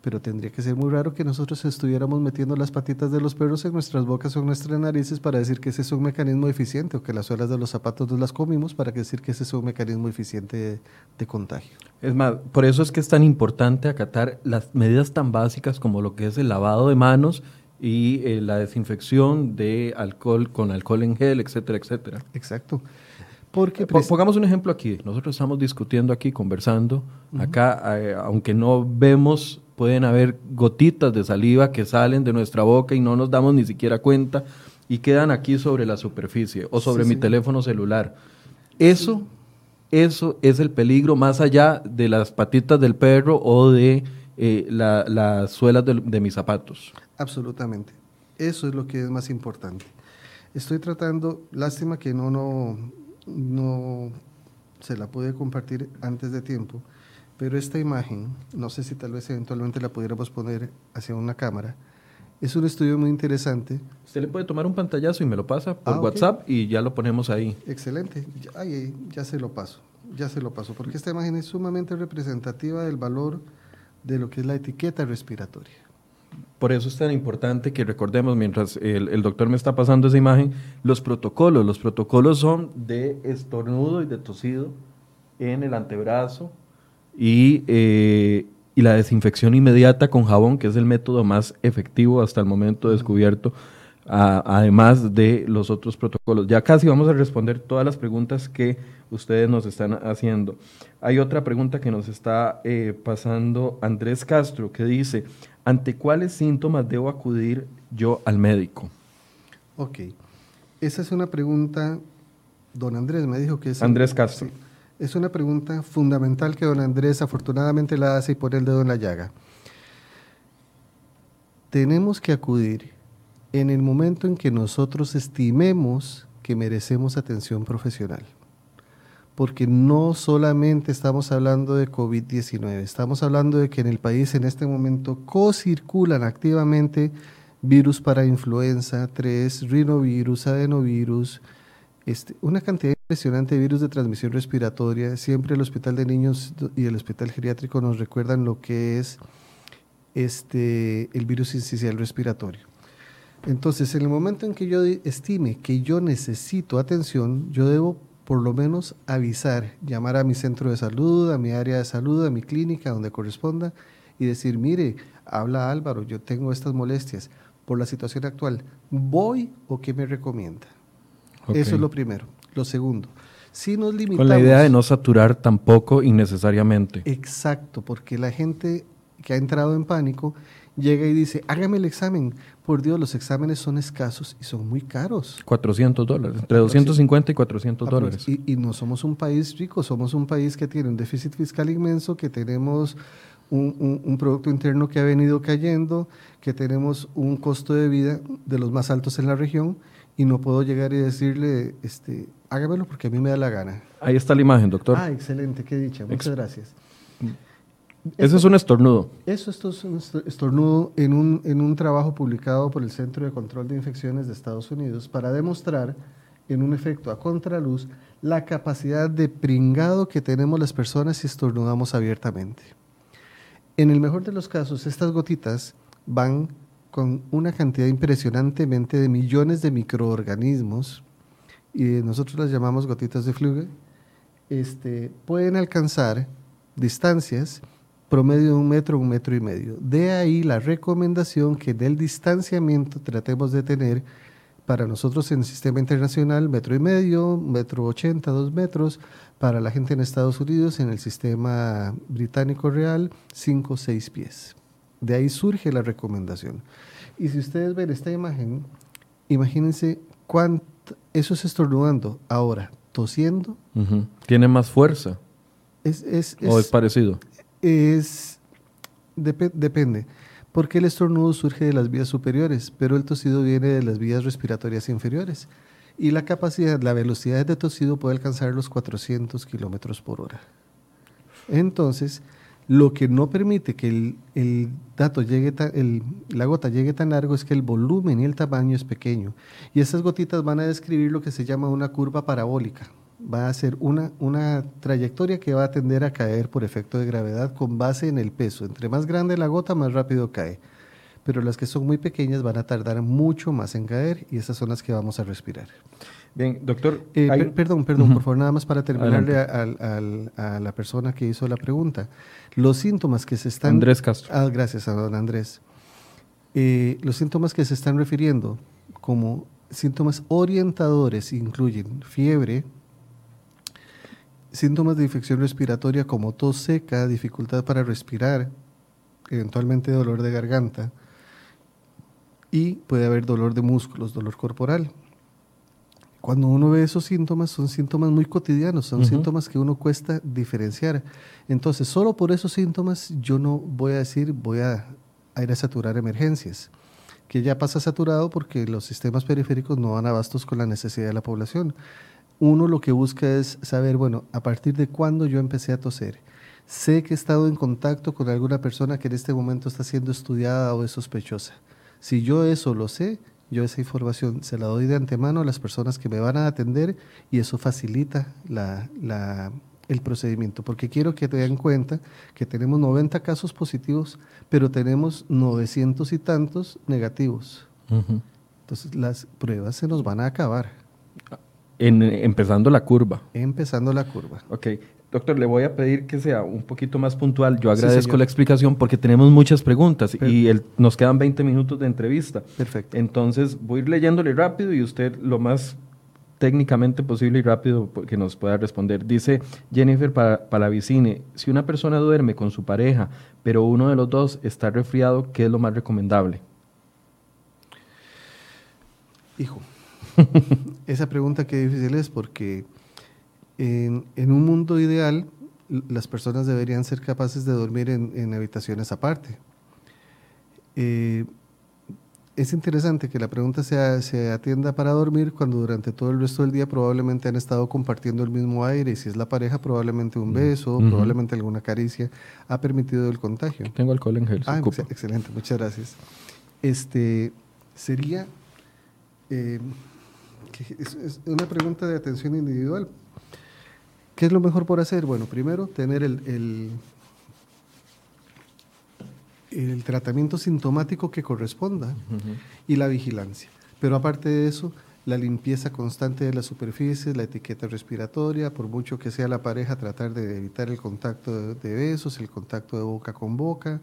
Pero tendría que ser muy raro que nosotros estuviéramos metiendo las patitas de los perros en nuestras bocas o en nuestras narices para decir que ese es un mecanismo eficiente o que las suelas de los zapatos nos las comimos para decir que ese es un mecanismo eficiente de contagio. Es más, por eso es que es tan importante acatar las medidas tan básicas como lo que es el lavado de manos y eh, la desinfección de alcohol con alcohol en gel, etcétera, etcétera. Exacto. Porque Pongamos un ejemplo aquí. Nosotros estamos discutiendo aquí, conversando. Acá, eh, aunque no vemos, pueden haber gotitas de saliva que salen de nuestra boca y no nos damos ni siquiera cuenta y quedan aquí sobre la superficie o sobre mi teléfono celular. Eso, eso es el peligro más allá de las patitas del perro o de eh, las suelas de mis zapatos. Absolutamente. Eso es lo que es más importante. Estoy tratando, lástima que no, no, no se la pude compartir antes de tiempo, pero esta imagen, no sé si tal vez eventualmente la pudiéramos poner hacia una cámara, es un estudio muy interesante. Usted le puede tomar un pantallazo y me lo pasa por ah, WhatsApp y ya lo ponemos ahí. Excelente. Ya, ya se lo paso, ya se lo paso, porque esta imagen es sumamente representativa del valor de lo que es la etiqueta respiratoria. Por eso es tan importante que recordemos, mientras el, doctor me está pasando esa imagen, los protocolos. Los protocolos son de estornudo y de tosido en el antebrazo y, eh, la desinfección inmediata con jabón, que es el método más efectivo hasta el momento descubierto, además de los otros protocolos. Ya casi vamos a responder todas las preguntas que ustedes nos están haciendo. Hay otra pregunta que nos está eh, pasando Andrés Castro, que dice, ¿ante cuáles síntomas debo acudir yo al médico? Ok, esa es una pregunta, don Andrés me dijo que es... Andrés Castro. es una pregunta fundamental que don Andrés afortunadamente la hace y por el dedo en la llaga. Tenemos que acudir en el momento en que nosotros estimemos que merecemos atención profesional. Porque no solamente estamos hablando de COVID-19, estamos hablando de que en el país en este momento co-circulan activamente virus para influenza 3, rinovirus, adenovirus, este, una cantidad impresionante de virus de transmisión respiratoria. Siempre el Hospital de Niños y el Hospital Geriátrico nos recuerdan lo que es este, el virus incisional respiratorio. Entonces, en el momento en que yo estime que yo necesito atención, yo debo por lo menos avisar, llamar a mi centro de salud, a mi área de salud, a mi clínica, donde corresponda, y decir, mire, habla Álvaro, yo tengo estas molestias por la situación actual, ¿voy o qué me recomienda? Eso es lo primero. Lo segundo, si nos limitamos... Con la idea de no saturar tampoco innecesariamente. Exacto, porque la gente que ha entrado en pánico llega y dice, hágame el examen. Por Dios, los exámenes son escasos y son muy caros. 400 dólares, entre 250 y 400 dólares. Y, y, no somos un país rico, somos un país que tiene un déficit fiscal inmenso, que tenemos un, un, Producto Interno que ha venido cayendo, que tenemos un costo de vida de los más altos en la región y no puedo llegar y decirle, este, hágamelo porque a mí me da la gana. Ahí está la imagen, doctor. Ah, excelente, qué dicha, muchas gracias. Eso es un estornudo. Eso esto es un estornudo en un, en un trabajo publicado por el Centro de Control de Infecciones de Estados Unidos para demostrar en un efecto a contraluz la capacidad de pringado que tenemos las personas si estornudamos abiertamente. En el mejor de los casos, estas gotitas van con una cantidad impresionantemente de millones de microorganismos, y nosotros las llamamos gotitas de fluge, este, pueden alcanzar distancias promedio de un metro, un metro y medio. De ahí la recomendación que del distanciamiento tratemos de tener para nosotros en el sistema internacional metro y medio, metro ochenta, dos metros, para la gente en Estados Unidos en el sistema británico real, cinco o seis pies. De ahí surge la recomendación. Y si ustedes ven esta imagen, imagínense cuánto, eso es estornudando. Ahora, tosiendo. ¿Tiene más fuerza? Es, es, ¿O es parecido? Es, depende, porque el estornudo surge de las vías superiores, pero el tosido viene de las vías respiratorias inferiores. Y la capacidad, la velocidad de tosido puede alcanzar los 400 kilómetros por hora. Entonces, lo que no permite que el, dato llegue el, la gota llegue tan largo es que el volumen y el tamaño es pequeño. Y esas gotitas van a describir lo que se llama una curva parabólica va a ser una, una trayectoria que va a tender a caer por efecto de gravedad con base en el peso. Entre más grande la gota, más rápido cae. Pero las que son muy pequeñas van a tardar mucho más en caer y esas son las que vamos a respirar. Bien, doctor. Eh, perdón, perdón, por favor, nada más para terminarle a, la persona que hizo la pregunta. Los síntomas que se están... Andrés Castro. Ah, gracias a don Andrés. Eh, los síntomas que se están refiriendo como síntomas orientadores incluyen fiebre, Síntomas de infección respiratoria como tos seca, dificultad para respirar, eventualmente dolor de garganta y puede haber dolor de músculos, dolor corporal. Cuando uno ve esos síntomas, son síntomas muy cotidianos, son síntomas que uno cuesta diferenciar. Entonces, solo por esos síntomas yo no voy a decir voy a, a ir a saturar emergencias, que ya pasa saturado porque los sistemas periféricos no van abastos con la necesidad de la población uno lo que busca es saber, bueno, a partir de cuándo yo empecé a toser. Sé que he estado en contacto con alguna persona que en este momento está siendo estudiada o es sospechosa. Si yo eso lo sé, yo esa información se la doy de antemano a las personas que me van a atender y eso facilita el procedimiento, porque quiero que te den cuenta que tenemos 90 casos positivos, pero tenemos 900 y tantos negativos. Entonces las pruebas se nos van a acabar empezando la curva. Empezando la curva. Ok. Doctor, le voy a pedir que sea un poquito más puntual. Yo agradezco la explicación porque tenemos muchas preguntas y nos quedan 20 minutos de entrevista. Perfecto. Entonces voy a ir leyéndole rápido y usted lo más técnicamente posible y rápido que nos pueda responder. Dice Jennifer Palavicine, si una persona duerme con su pareja, pero uno de los dos está resfriado, ¿qué es lo más recomendable? Hijo, Esa pregunta qué difícil es porque en, un mundo ideal las personas deberían ser capaces de dormir en, habitaciones aparte. Eh, es interesante que la pregunta sea, se atienda para dormir cuando durante todo el resto del día probablemente han estado compartiendo el mismo aire y si es la pareja probablemente un beso, probablemente alguna caricia ha permitido el contagio. Tengo alcohol en gel. Ah, excelente, muchas gracias. Este sería eh, es, una pregunta de atención individual. ¿Qué es lo mejor por hacer? Bueno, primero tener el el tratamiento sintomático que corresponda y la vigilancia. Pero aparte de eso, la limpieza constante de las superficies, la etiqueta respiratoria, por mucho que sea la pareja, tratar de evitar el contacto de besos, el contacto de boca con boca,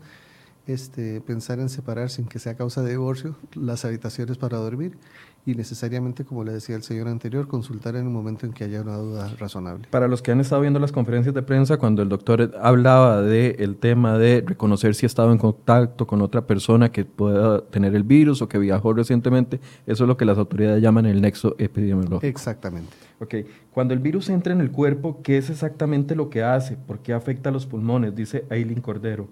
este, pensar en separar sin que sea causa de divorcio las habitaciones para dormir y necesariamente, como le decía el señor anterior, consultar en un momento en que haya una duda razonable. Para los que han estado viendo las conferencias de prensa, cuando el doctor hablaba del tema de reconocer si ha estado en contacto con otra persona que pueda tener el virus o que viajó recientemente, eso es lo que las autoridades llaman el nexo epidemiológico. Exactamente. Ok, cuando el virus entra en el cuerpo, ¿qué es exactamente lo que hace? ¿Por qué afecta a los pulmones? Dice Aileen Cordero.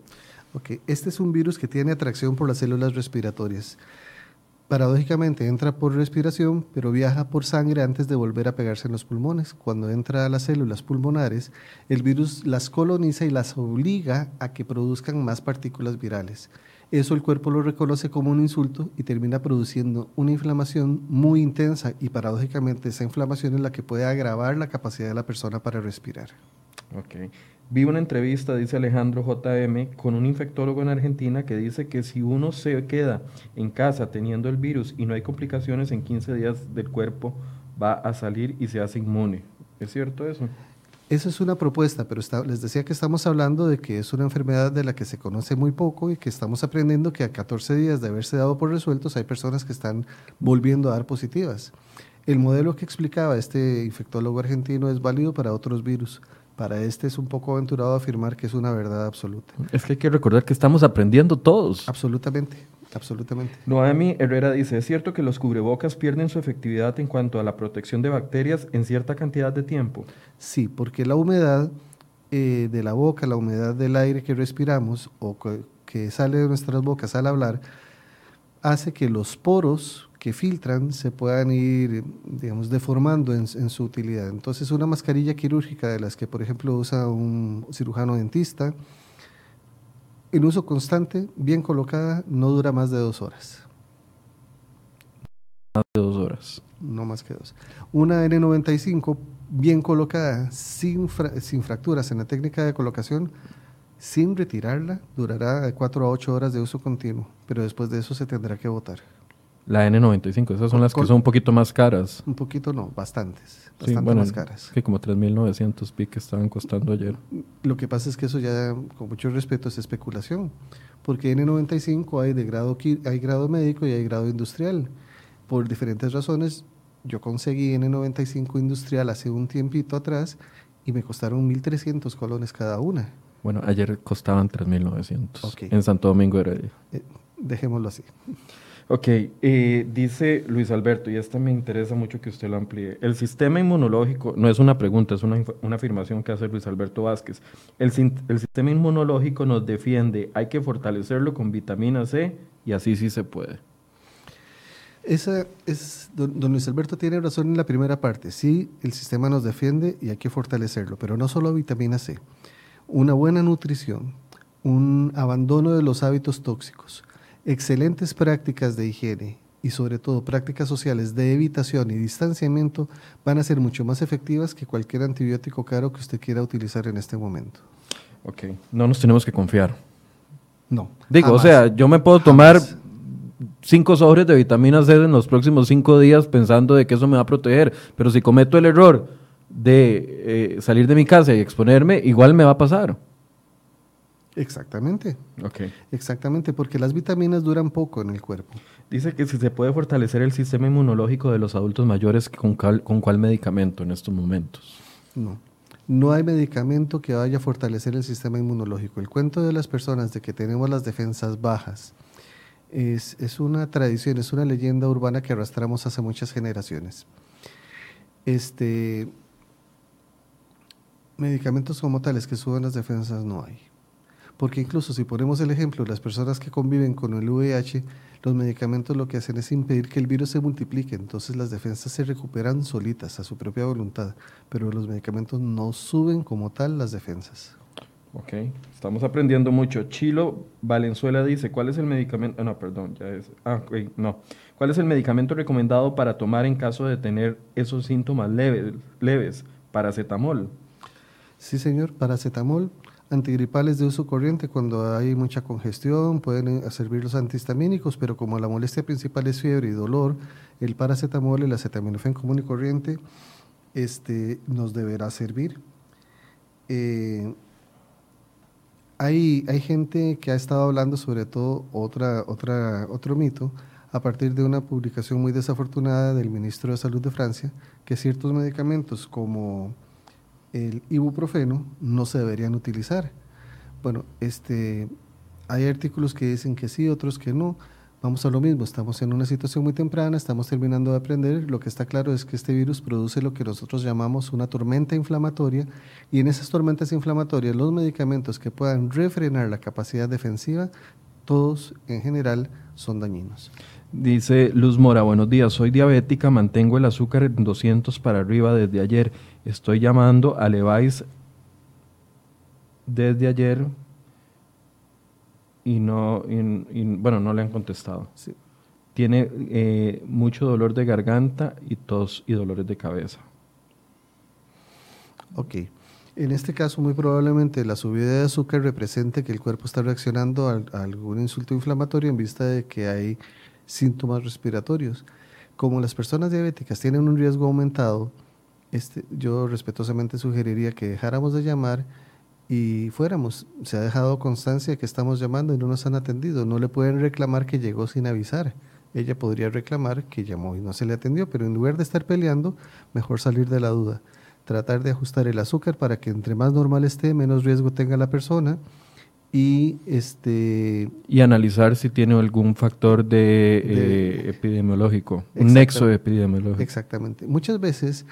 Ok, este es un virus que tiene atracción por las células respiratorias. Paradójicamente entra por respiración, pero viaja por sangre antes de volver a pegarse en los pulmones. Cuando entra a las células pulmonares, el virus las coloniza y las obliga a que produzcan más partículas virales. Eso el cuerpo lo reconoce como un insulto y termina produciendo una inflamación muy intensa y paradójicamente esa inflamación es la que puede agravar la capacidad de la persona para respirar. Okay. Vi una entrevista, dice Alejandro JM, con un infectólogo en Argentina que dice que si uno se queda en casa teniendo el virus y no hay complicaciones, en 15 días del cuerpo va a salir y se hace inmune. ¿Es cierto eso? Esa es una propuesta, pero les decía que estamos hablando de que es una enfermedad de la que se conoce muy poco y que estamos aprendiendo que a 14 días de haberse dado por resueltos hay personas que están volviendo a dar positivas. El modelo que explicaba este infectólogo argentino es válido para otros virus para este es un poco aventurado afirmar que es una verdad absoluta. Es que hay que recordar que estamos aprendiendo todos. Absolutamente, absolutamente. Noemi Herrera dice, ¿es cierto que los cubrebocas pierden su efectividad en cuanto a la protección de bacterias en cierta cantidad de tiempo? Sí, porque la humedad eh, de la boca, la humedad del aire que respiramos o que sale de nuestras bocas al hablar, hace que los poros que filtran se puedan ir, digamos, deformando en, su utilidad. Entonces, una mascarilla quirúrgica de las que, por ejemplo, usa un cirujano dentista, en uso constante, bien colocada, no dura más de dos horas. Más de dos horas. No más que dos. Una N95, bien colocada, sin, sin fracturas en la técnica de colocación, sin retirarla, durará de cuatro a ocho horas de uso continuo, pero después de eso se tendrá que botar. La N95, esas son las que son un poquito más caras. Un poquito no, bastantes, bastante más caras. Que como 3.900 piques estaban costando ayer. Lo que pasa es que eso ya, con mucho respeto, es especulación, porque N95 hay de grado, hay grado médico y hay grado industrial. Por diferentes razones, yo conseguí N95 industrial hace un tiempito atrás y me costaron 1.300 colones cada una. Bueno, ayer costaban 3.900 en Santo Domingo Heredia. Eh, dejémoslo así. Ok, eh, dice Luis Alberto, y esta me interesa mucho que usted lo amplíe. El sistema inmunológico, no es una pregunta, es una, afirmación que hace Luis Alberto Vázquez. El, sistema inmunológico nos defiende, hay que fortalecerlo con vitamina C y así sí se puede. Esa es, don, Luis Alberto tiene razón en la primera parte. Sí, el sistema nos defiende y hay que fortalecerlo, pero no solo vitamina C. Una buena nutrición, un abandono de los hábitos tóxicos, excelentes prácticas de higiene y sobre todo prácticas sociales de evitación y distanciamiento van a ser mucho más efectivas que cualquier antibiótico caro que usted quiera utilizar en este momento. Ok, no nos tenemos que confiar. No. Digo, o sea, yo me puedo tomar cinco sobres de vitamina C en los próximos cinco días pensando de que eso me va a proteger, pero si cometo el error de eh, salir de mi casa y exponerme, igual me va a pasar. Exactamente. Okay. Exactamente, porque las vitaminas duran poco en el cuerpo. Dice que si se puede fortalecer el sistema inmunológico de los adultos mayores, ¿con, con cuál medicamento en estos momentos? No. No hay medicamento que vaya a fortalecer el sistema inmunológico. El cuento de las personas de que tenemos las defensas bajas es, es una tradición, es una leyenda urbana que arrastramos hace muchas generaciones. Este, medicamentos como tales que suben las defensas no hay Porque incluso si ponemos el ejemplo, las personas que conviven con el VIH, los medicamentos lo que hacen es impedir que el virus se multiplique, entonces las defensas se recuperan solitas a su propia voluntad, pero los medicamentos no suben como tal las defensas. Ok, estamos aprendiendo mucho. Chilo Valenzuela dice, ¿cuál es el medicamento? no, perdón, ya es. Ah, no. ¿Cuál es el medicamento recomendado para tomar en caso de tener esos síntomas leves? leves? Paracetamol. Sí, señor, paracetamol. Antigripales de uso corriente cuando hay mucha congestión, pueden eh, servir los antihistamínicos, pero como la molestia principal es fiebre y dolor, el paracetamol, el acetaminofén común y corriente, este, nos deberá servir. Eh, hay, hay gente que ha estado hablando sobre todo otra, otra, otro mito a partir de una publicación muy desafortunada del ministro de Salud de Francia, que ciertos medicamentos como el ibuprofeno no se deberían utilizar. Bueno, este, hay artículos que dicen que sí, otros que no. Vamos a lo mismo, estamos en una situación muy temprana, estamos terminando de aprender, lo que está claro es que este virus produce lo que nosotros llamamos una tormenta inflamatoria y en esas tormentas inflamatorias los medicamentos que puedan refrenar la capacidad defensiva, todos en general son dañinos. Dice Luz Mora, buenos días, soy diabética, mantengo el azúcar en 200 para arriba desde ayer, estoy llamando a Levi's desde ayer y no, bueno, no le han contestado. Tiene eh, mucho dolor de garganta y tos y dolores de cabeza. Ok. En este caso, muy probablemente la subida de azúcar represente que el cuerpo está reaccionando a, algún insulto inflamatorio en vista de que hay síntomas respiratorios. Como las personas diabéticas tienen un riesgo aumentado, este, yo respetuosamente sugeriría que dejáramos de llamar y fuéramos. Se ha dejado constancia que estamos llamando y no nos han atendido. No le pueden reclamar que llegó sin avisar. Ella podría reclamar que llamó y no se le atendió, pero en lugar de estar peleando, mejor salir de la duda. Tratar de ajustar el azúcar para que entre más normal esté, menos riesgo tenga la persona y este y analizar si tiene algún factor de, eh, epidemiológico, un nexo epidemiológico. Exactamente. Muchas veces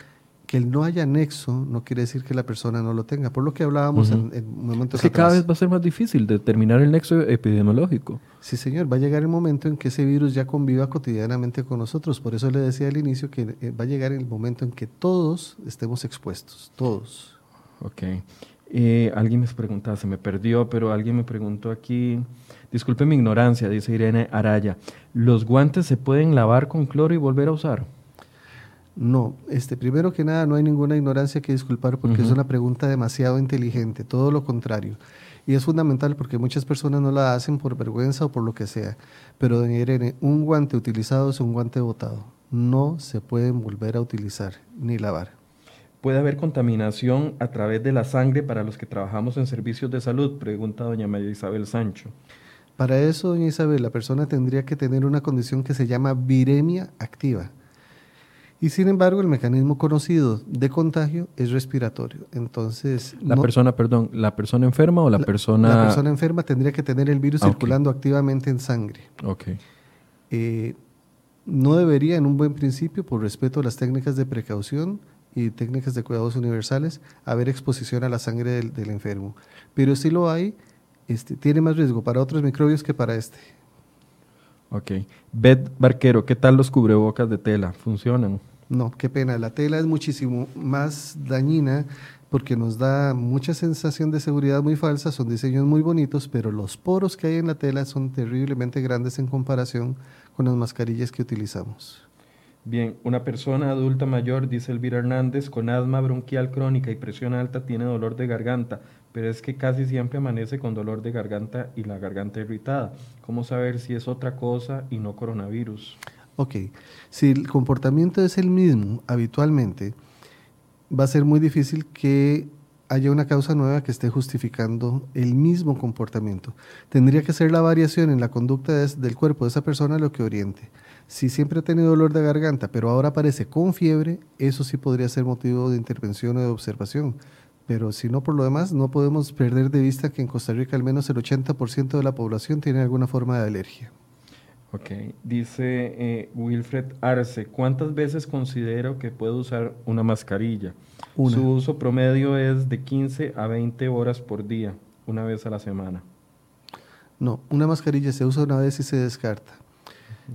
que el no haya nexo no quiere decir que la persona no lo tenga. Por lo que hablábamos en, en, momentos es que cada vez va a ser más difícil determinar el nexo epidemiológico. Sí, señor. Va a llegar el momento en que ese virus ya conviva cotidianamente con nosotros. Por eso le decía al inicio que eh, va a llegar el momento en que todos estemos expuestos. Todos. Ok. Eh, alguien me preguntaba, se me perdió, pero alguien me preguntó aquí, disculpe mi ignorancia, dice Irene Araya, ¿los guantes se pueden lavar con cloro y volver a usar? No, este, primero que nada, no hay ninguna ignorancia que disculpar porque es una pregunta demasiado inteligente, todo lo contrario. Y es fundamental porque muchas personas no la hacen por vergüenza o por lo que sea. Pero, don Irene, un guante utilizado es un guante botado. No se pueden volver a utilizar ni lavar. ¿Puede haber contaminación a través de la sangre para los que trabajamos en servicios de salud? Pregunta doña María Isabel Sancho. Para eso, doña Isabel, la persona tendría que tener una condición que se llama viremia activa. Y sin embargo, el mecanismo conocido de contagio es respiratorio. Entonces. La persona, perdón, ¿la persona enferma o la, persona.? La persona enferma tendría que tener el virus ah, circulando activamente en sangre. Ok. Eh, no debería, en un buen principio, por respeto a las técnicas de precaución y técnicas de cuidados universales, haber exposición a la sangre del, enfermo. Pero si lo hay, este, tiene más riesgo para otros microbios que para este. Ok. Beth Barquero, ¿qué tal los cubrebocas de tela? ¿Funcionan? No, qué pena. La tela es muchísimo más dañina porque nos da mucha sensación de seguridad muy falsa, son diseños muy bonitos, pero los poros que hay en la tela son terriblemente grandes en comparación con las mascarillas que utilizamos. Bien, una persona adulta mayor, dice Elvira Hernández, con asma bronquial crónica y presión alta tiene dolor de garganta, pero es que casi siempre amanece con dolor de garganta y la garganta irritada. ¿Cómo saber si es otra cosa y no coronavirus? Ok, si el comportamiento es el mismo habitualmente, va a ser muy difícil que haya una causa nueva que esté justificando el mismo comportamiento. Tendría que ser la variación en la conducta del cuerpo de esa persona lo que oriente. Si siempre ha tenido dolor de garganta, pero ahora aparece con fiebre, eso sí podría ser motivo de intervención o de observación. Pero si no, por lo demás, no podemos perder de vista que en Costa Rica al menos el 80% de la población tiene alguna forma de alergia. Ok, dice eh, Wilfred Arce, ¿cuántas veces considero que puedo usar una mascarilla? Su uso promedio es de 15 a 20 horas por día, una vez a la semana. No, una mascarilla se usa una vez y se descarta.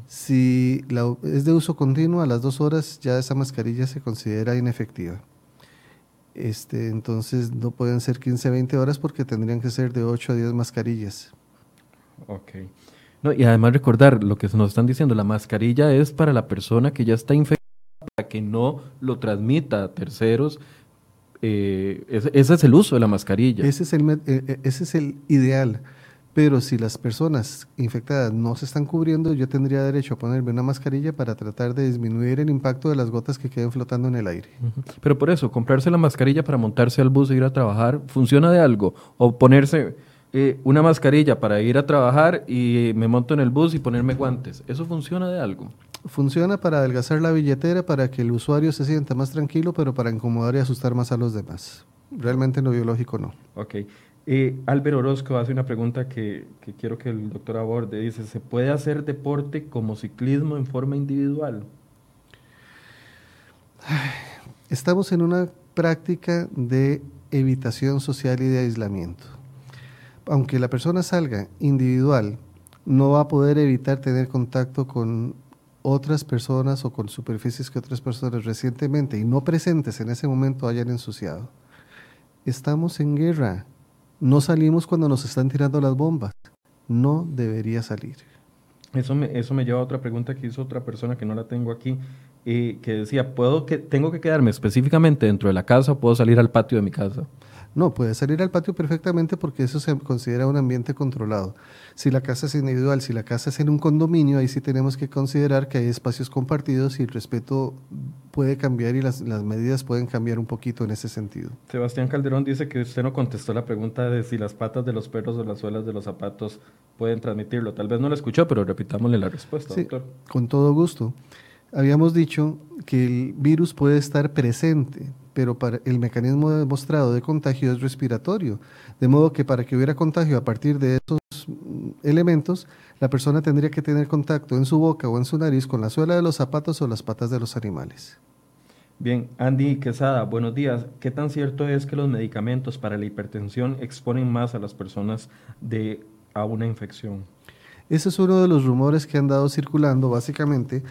Si la- es de uso continuo, a las dos horas ya esa mascarilla se considera inefectiva. Este, entonces no pueden ser 15, 20 horas porque tendrían que ser de 8 a 10 mascarillas. Ok. No, y además recordar lo que nos están diciendo, la mascarilla es para la persona que ya está infectada, para que no lo transmita a terceros. Eh, ese, ese es el uso de la mascarilla. Ese es, el, eh, eh, ese es el ideal. Pero si las personas infectadas no se están cubriendo, yo tendría derecho a ponerme una mascarilla para tratar de disminuir el impacto de las gotas que queden flotando en el aire. Pero por eso, comprarse la mascarilla para montarse al bus e ir a trabajar, ¿funciona de algo? O ponerse eh, una mascarilla para ir a trabajar y me monto en el bus y ponerme guantes, ¿eso funciona de algo? Funciona para adelgazar la billetera, para que el usuario se sienta más tranquilo, pero para incomodar y asustar más a los demás. Realmente en lo biológico no. Ok. Eh, Álvaro Orozco hace una pregunta que, que quiero que el doctor aborde. Dice, ¿se puede hacer deporte como ciclismo en forma individual? Estamos en una práctica de evitación social y de aislamiento. Aunque la persona salga individual, no va a poder evitar tener contacto con otras personas o con superficies que otras personas recientemente y no presentes en ese momento hayan ensuciado. Estamos en guerra. No salimos cuando nos están tirando las bombas. No debería salir. Eso me, eso me lleva a otra pregunta que hizo otra persona que no la tengo aquí, eh, que decía, ¿puedo que, ¿tengo que quedarme específicamente dentro de la casa o puedo salir al patio de mi casa? No, puede salir al patio perfectamente porque eso se considera un ambiente controlado. Si la casa es individual, si la casa es en un condominio, ahí sí tenemos que considerar que hay espacios compartidos y el respeto puede cambiar y las, las medidas pueden cambiar un poquito en ese sentido. Sebastián Calderón dice que usted no contestó la pregunta de si las patas de los perros o las suelas de los zapatos pueden transmitirlo. Tal vez no la escuchó, pero repitámosle la respuesta, Sí, doctor. con todo gusto. Habíamos dicho que el virus puede estar presente, pero para el mecanismo demostrado de contagio es respiratorio. De modo que para que hubiera contagio a partir de esos mm, elementos, la persona tendría que tener contacto en su boca o en su nariz con la suela de los zapatos o las patas de los animales. Bien, Andy Quesada, buenos días. ¿Qué tan cierto es que los medicamentos para la hipertensión exponen más a las personas de, a una infección? Ese es uno de los rumores que han dado circulando básicamente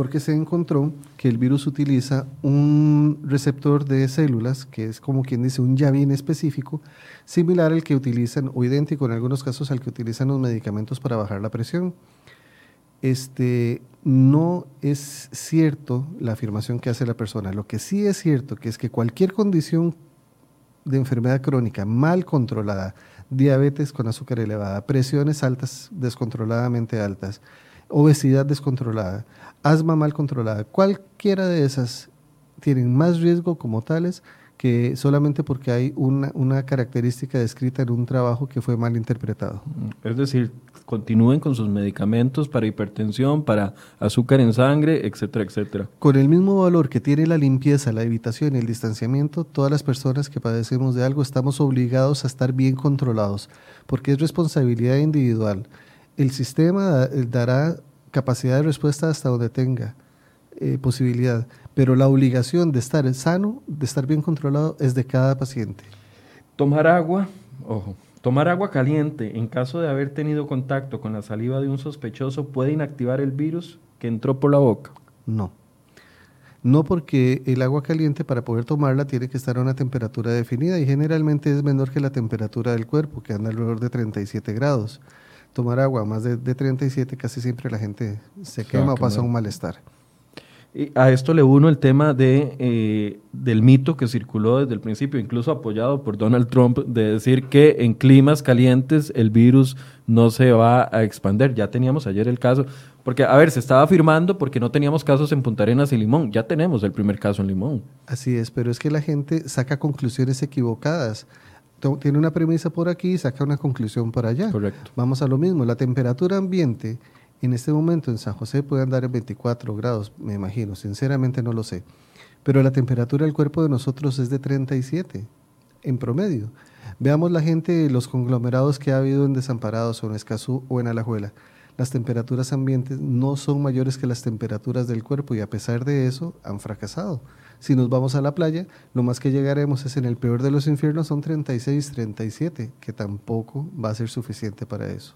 porque se encontró que el virus utiliza un receptor de células, que es como quien dice un bien específico, similar al que utilizan, o idéntico en algunos casos al que utilizan los medicamentos para bajar la presión. Este, no es cierto la afirmación que hace la persona. Lo que sí es cierto que es que cualquier condición de enfermedad crónica mal controlada, diabetes con azúcar elevada, presiones altas, descontroladamente altas, obesidad descontrolada, asma mal controlada, cualquiera de esas tienen más riesgo como tales que solamente porque hay una, una característica descrita en un trabajo que fue mal interpretado. Es decir, continúen con sus medicamentos para hipertensión, para azúcar en sangre, etcétera, etcétera. Con el mismo valor que tiene la limpieza, la evitación y el distanciamiento, todas las personas que padecemos de algo estamos obligados a estar bien controlados, porque es responsabilidad individual. El sistema da- dará capacidad de respuesta hasta donde tenga eh, posibilidad, pero la obligación de estar sano, de estar bien controlado, es de cada paciente. Tomar agua, ojo, tomar agua caliente en caso de haber tenido contacto con la saliva de un sospechoso puede inactivar el virus que entró por la boca. No. No porque el agua caliente para poder tomarla tiene que estar a una temperatura definida y generalmente es menor que la temperatura del cuerpo, que anda alrededor de 37 grados. Tomar agua más de, de 37 casi siempre la gente se Se va a quema o pasa un malestar. Y a esto le uno el tema de, eh, del mito que circuló desde el principio, incluso apoyado por Donald Trump, de decir que en climas calientes el virus no se va a expander. Ya teníamos ayer el caso, porque, a ver, se estaba afirmando porque no teníamos casos en Punta Arenas y Limón. Ya tenemos el primer caso en Limón. Así es, pero es que la gente saca conclusiones equivocadas. Tiene una premisa por aquí y saca una conclusión por allá. Correcto. Vamos a lo mismo, la temperatura ambiente en este momento en San José puede andar en 24 grados, me imagino, sinceramente no lo sé. Pero la temperatura del cuerpo de nosotros es de 37 en promedio. Veamos la gente, los conglomerados que ha habido en Desamparados o en Escazú o en Alajuela. Las temperaturas ambientes no son mayores que las temperaturas del cuerpo y a pesar de eso han fracasado. Si nos vamos a la playa, lo más que llegaremos es en el peor de los infiernos son 36, 37, que tampoco va a ser suficiente para eso.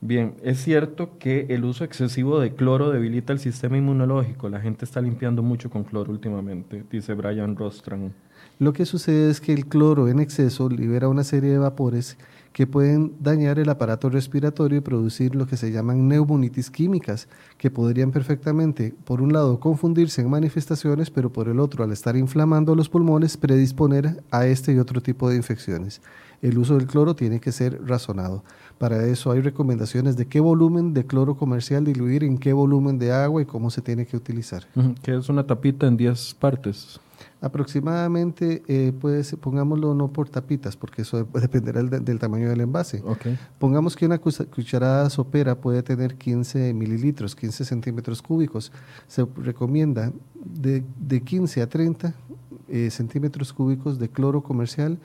Bien, es cierto que el uso excesivo de cloro debilita el sistema inmunológico. La gente está limpiando mucho con cloro últimamente, dice Brian Rostran. Lo que sucede es que el cloro en exceso libera una serie de vapores que pueden dañar el aparato respiratorio y producir lo que se llaman neumonitis químicas, que podrían perfectamente, por un lado, confundirse en manifestaciones, pero por el otro, al estar inflamando los pulmones, predisponer a este y otro tipo de infecciones. El uso del cloro tiene que ser razonado. Para eso hay recomendaciones de qué volumen de cloro comercial diluir, en qué volumen de agua y cómo se tiene que utilizar. Que es una tapita en 10 partes. Aproximadamente, eh, puede pongámoslo no por tapitas, porque eso dependerá del, tamaño del envase. Pongamos que una cucharada sopera puede tener 15 mililitros, 15 centímetros cúbicos. Se recomienda de, de 15 a 30 eh, centímetros cúbicos de cloro comercial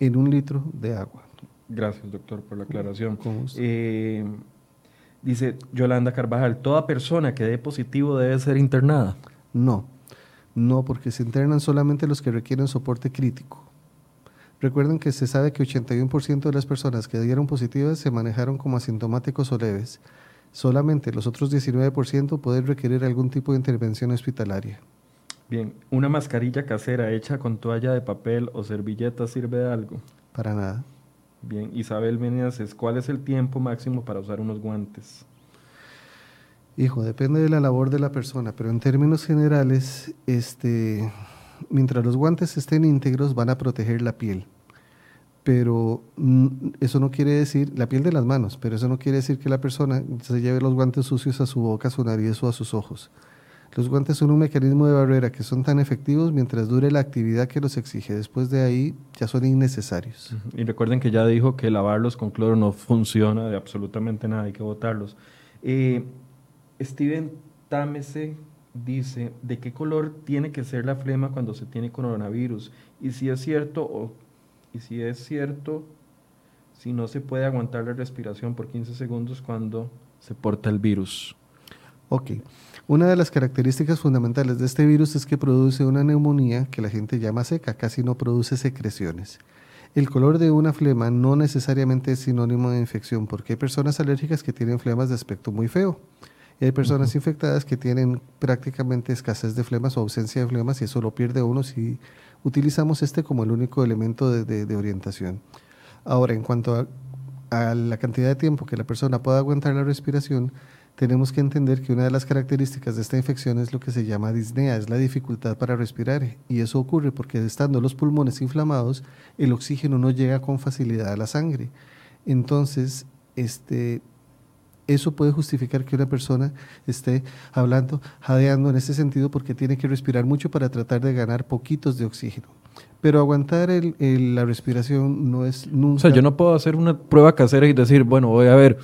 en un litro de agua. Gracias, doctor, por la aclaración. Eh, dice Yolanda Carvajal, ¿toda persona que dé positivo debe ser internada? No no, porque se internan solamente los que requieren soporte crítico. Recuerden que se sabe que 81% de las personas que dieron positivas se manejaron como asintomáticos o leves. Solamente los otros 19% pueden requerir algún tipo de intervención hospitalaria. Bien, ¿una mascarilla casera hecha con toalla de papel o servilleta sirve de algo? Para nada. Bien, Isabel Meneses, ¿cuál es el tiempo máximo para usar unos guantes? Hijo, depende de la labor de la persona, pero en términos generales, este, mientras los guantes estén íntegros, van a proteger la piel. Pero mm, eso no quiere decir, la piel de las manos, pero eso no quiere decir que la persona se lleve los guantes sucios a su boca, a su nariz o a sus ojos. Los guantes son un mecanismo de barrera que son tan efectivos mientras dure la actividad que los exige. Después de ahí ya son innecesarios. Y recuerden que ya dijo que lavarlos con cloro no funciona de absolutamente nada, hay que botarlos. Eh, Steven Tamese dice de qué color tiene que ser la flema cuando se tiene coronavirus y si es cierto o y si es cierto si no se puede aguantar la respiración por 15 segundos cuando se porta el virus. Ok. Una de las características fundamentales de este virus es que produce una neumonía que la gente llama seca, casi no produce secreciones. El color de una flema no necesariamente es sinónimo de infección, porque hay personas alérgicas que tienen flemas de aspecto muy feo. Y hay personas infectadas que tienen prácticamente escasez de flemas o ausencia de flemas y eso lo pierde uno si utilizamos este como el único elemento de, orientación. Ahora, en cuanto a, la cantidad de tiempo que la persona pueda aguantar la respiración, tenemos que entender que una de las características de esta infección es lo que se llama disnea, es la dificultad para respirar. Y eso ocurre porque estando los pulmones inflamados, el oxígeno no llega con facilidad a la sangre. Entonces, este, eso puede justificar que una persona esté hablando, jadeando en ese sentido porque tiene que respirar mucho para tratar de ganar poquitos de oxígeno. Pero aguantar la respiración no es nunca... O sea, yo no puedo hacer una prueba casera y decir, bueno, voy a ver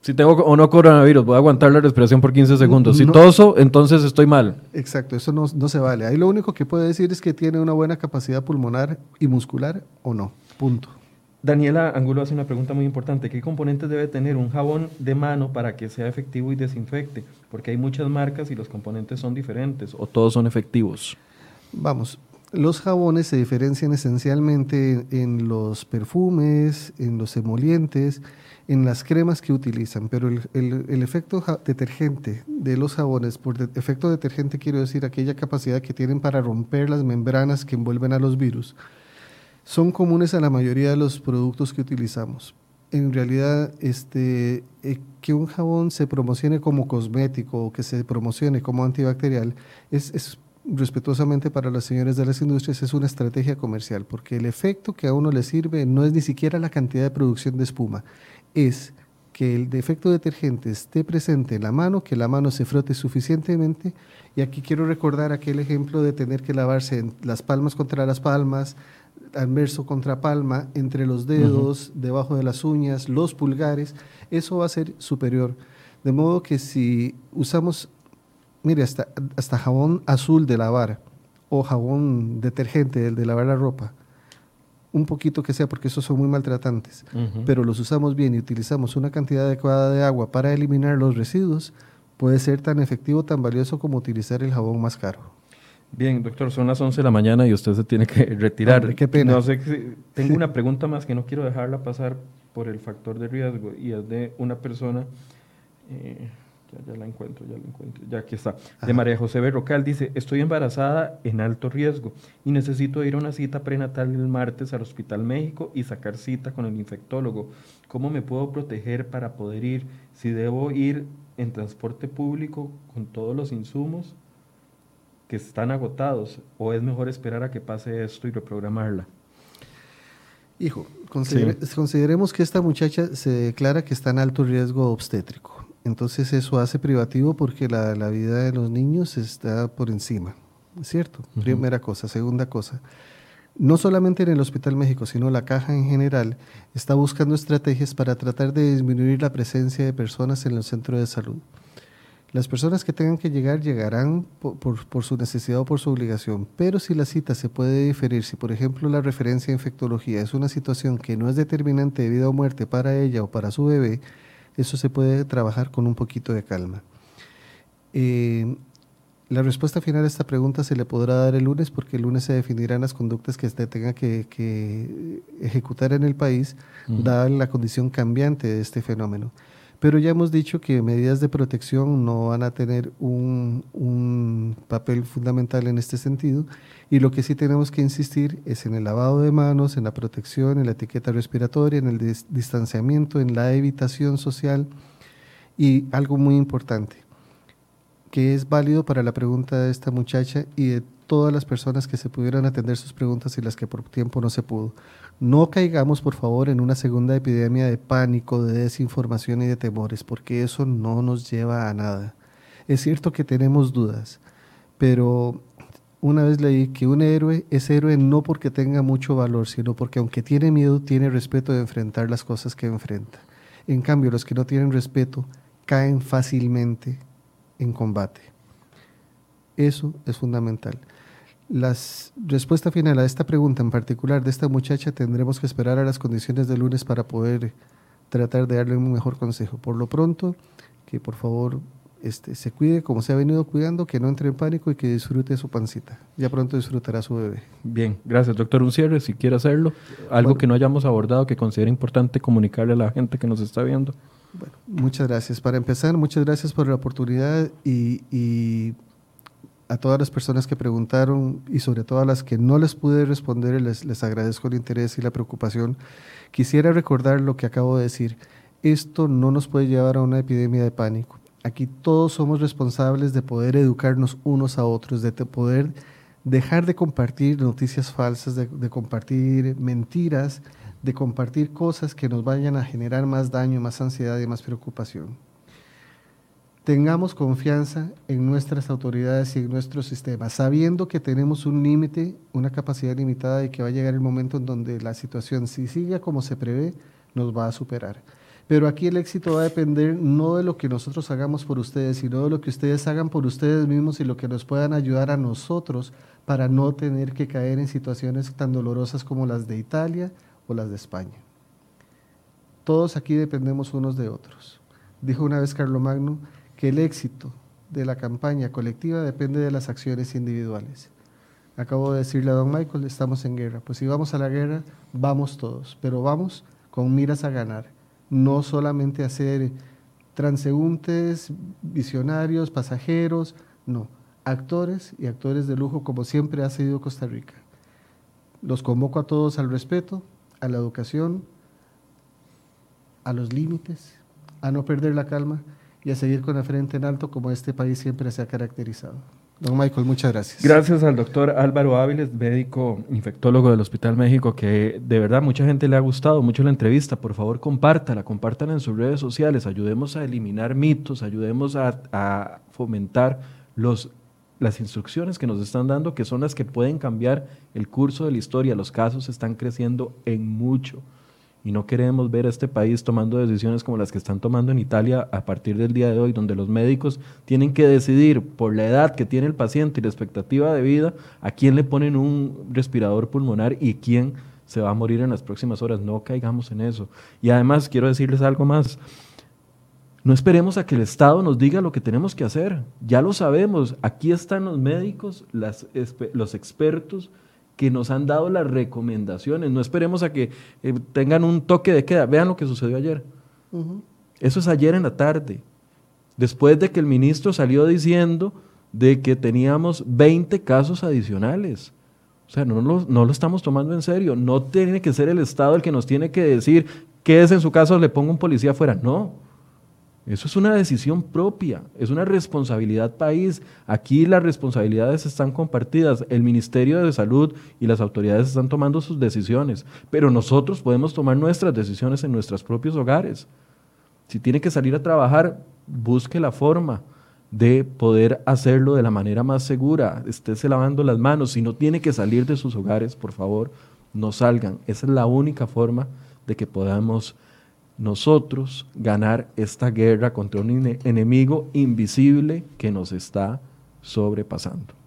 si tengo o no coronavirus, voy a aguantar la respiración por 15 segundos. Si toso, entonces estoy mal. Exacto, eso no, no se vale. Ahí lo único que puede decir es que tiene una buena capacidad pulmonar y muscular o no. Punto. Daniela Angulo hace una pregunta muy importante. ¿Qué componentes debe tener un jabón de mano para que sea efectivo y desinfecte? Porque hay muchas marcas y los componentes son diferentes o todos son efectivos. Vamos, los jabones se diferencian esencialmente en los perfumes, en los emolientes, en las cremas que utilizan, pero el, efecto detergente de los jabones, por efecto detergente quiero decir aquella capacidad que tienen para romper las membranas que envuelven a los virus, son comunes a la mayoría de los productos que utilizamos. En realidad, este, eh, que un jabón se promocione como cosmético o que se promocione como antibacterial es, respetuosamente para los señores de las industrias es una estrategia comercial, porque el efecto que a uno le sirve no es ni siquiera la cantidad de producción de espuma, es que el defecto detergente esté presente en la mano, que la mano se frote suficientemente. Y aquí quiero recordar aquel ejemplo de tener que lavarse las palmas contra las palmas, anverso contra palma, entre los dedos, debajo de las uñas, los pulgares, eso va a ser superior. De modo que si usamos, mire, hasta, hasta jabón azul de lavar o jabón detergente, el de lavar la ropa, un poquito que sea, porque esos son muy maltratantes, pero los usamos bien y utilizamos una cantidad adecuada de agua para eliminar los residuos, puede ser tan efectivo, tan valioso como utilizar el jabón más caro. Bien, doctor, son las 11 de la mañana y usted se tiene que retirar. qué pena. No sé, tengo una pregunta más que no quiero dejarla pasar por el factor de riesgo y es de una persona, eh, ya, la encuentro, ya la encuentro, ya aquí está, de María José Berrocal, dice, estoy embarazada en alto riesgo y necesito ir a una cita prenatal el martes al Hospital México y sacar cita con el infectólogo. ¿Cómo me puedo proteger para poder ir? Si debo ir en transporte público con todos los insumos que están agotados o es mejor esperar a que pase esto y reprogramarla? Hijo, consideremos que esta muchacha se declara que está en alto riesgo obstétrico. Entonces eso hace privativo porque la, vida de los niños está por encima. ¿Es cierto? Primera cosa. Segunda cosa. No solamente en el Hospital México, sino la caja en general está buscando estrategias para tratar de disminuir la presencia de personas en el centro de salud. Las personas que tengan que llegar llegarán por, su necesidad o por su obligación, pero si la cita se puede diferir, si por ejemplo la referencia a infectología es una situación que no es determinante de vida o muerte para ella o para su bebé, eso se puede trabajar con un poquito de calma. Eh, la respuesta final a esta pregunta se le podrá dar el lunes porque el lunes se definirán las conductas que usted tenga que, ejecutar en el país, dada la condición cambiante de este fenómeno. Pero ya hemos dicho que medidas de protección no van a tener un, papel fundamental en este sentido y lo que sí tenemos que insistir es en el lavado de manos, en la protección, en la etiqueta respiratoria, en el distanciamiento, en la evitación social y algo muy importante que es válido para la pregunta de esta muchacha y de todas las personas que se pudieran atender sus preguntas y las que por tiempo no se pudo. No caigamos, por favor, en una segunda epidemia de pánico, de desinformación y de temores, porque eso no nos lleva a nada. Es cierto que tenemos dudas, pero una vez leí que un héroe es héroe no porque tenga mucho valor, sino porque aunque tiene miedo, tiene respeto de enfrentar las cosas que enfrenta. En cambio, los que no tienen respeto caen fácilmente en combate. Eso es fundamental. La respuesta final a esta pregunta en particular de esta muchacha tendremos que esperar a las condiciones de lunes para poder tratar de darle un mejor consejo. Por lo pronto, que por favor este, se cuide como se ha venido cuidando, que no entre en pánico y que disfrute su pancita. Ya pronto disfrutará su bebé. Bien, gracias, doctor. Un cierre, si quiere hacerlo. Algo que no hayamos abordado que considere importante comunicarle a la gente que nos está viendo. Bueno, muchas gracias. Para empezar, muchas gracias por la oportunidad y a todas las personas que preguntaron y sobre todo a las que no les pude responder, les, les agradezco el interés y la preocupación. Quisiera recordar lo que acabo de decir. Esto no nos puede llevar a una epidemia de pánico. Aquí todos somos responsables de poder educarnos unos a otros, de poder dejar de compartir noticias falsas, de, de compartir mentiras, de compartir cosas que nos vayan a generar más daño, más ansiedad y más preocupación tengamos confianza en nuestras autoridades y en nuestro sistema, sabiendo que tenemos un límite, una capacidad limitada y que va a llegar el momento en donde la situación, si sigue como se prevé, nos va a superar. Pero aquí el éxito va a depender no de lo que nosotros hagamos por ustedes, sino de lo que ustedes hagan por ustedes mismos y lo que nos puedan ayudar a nosotros para no tener que caer en situaciones tan dolorosas como las de Italia o las de España. Todos aquí dependemos unos de otros. Dijo una vez Carlomagno, que el éxito de la campaña colectiva depende de las acciones individuales. Acabo de decirle a don Michael, estamos en guerra. Pues si vamos a la guerra, vamos todos, pero vamos con miras a ganar, no solamente a ser transeúntes, visionarios, pasajeros, no, actores y actores de lujo como siempre ha sido Costa Rica. Los convoco a todos al respeto, a la educación, a los límites, a no perder la calma y a seguir con la frente en alto como este país siempre se ha caracterizado. Don Michael, muchas gracias. Gracias al doctor Álvaro Áviles, médico infectólogo del Hospital México, que de verdad mucha gente le ha gustado mucho la entrevista. Por favor, compártala, compártala en sus redes sociales. Ayudemos a eliminar mitos, ayudemos a, a fomentar los, las instrucciones que nos están dando, que son las que pueden cambiar el curso de la historia. Los casos están creciendo en mucho y no queremos ver a este país tomando decisiones como las que están tomando en Italia a partir del día de hoy, donde los médicos tienen que decidir por la edad que tiene el paciente y la expectativa de vida a quién le ponen un respirador pulmonar y quién se va a morir en las próximas horas. No caigamos en eso. Y además quiero decirles algo más. No esperemos a que el Estado nos diga lo que tenemos que hacer. Ya lo sabemos. Aquí están los médicos, los expertos que nos han dado las recomendaciones. No esperemos a que eh, tengan un toque de queda. Vean lo que sucedió ayer. Eso es ayer en la tarde. Después de que el ministro salió diciendo de que teníamos 20 casos adicionales. O sea, no lo, no lo estamos tomando en serio. No tiene que ser el Estado el que nos tiene que decir, ¿qué es en su caso? Le pongo un policía afuera. No. Eso es una decisión propia, es una responsabilidad país. Aquí las responsabilidades están compartidas. El Ministerio de Salud y las autoridades están tomando sus decisiones, pero nosotros podemos tomar nuestras decisiones en nuestros propios hogares. Si tiene que salir a trabajar, busque la forma de poder hacerlo de la manera más segura. Estése lavando las manos. Si no tiene que salir de sus hogares, por favor, no salgan. Esa es la única forma de que podamos nosotros ganar esta guerra contra un enemigo invisible que nos está sobrepasando.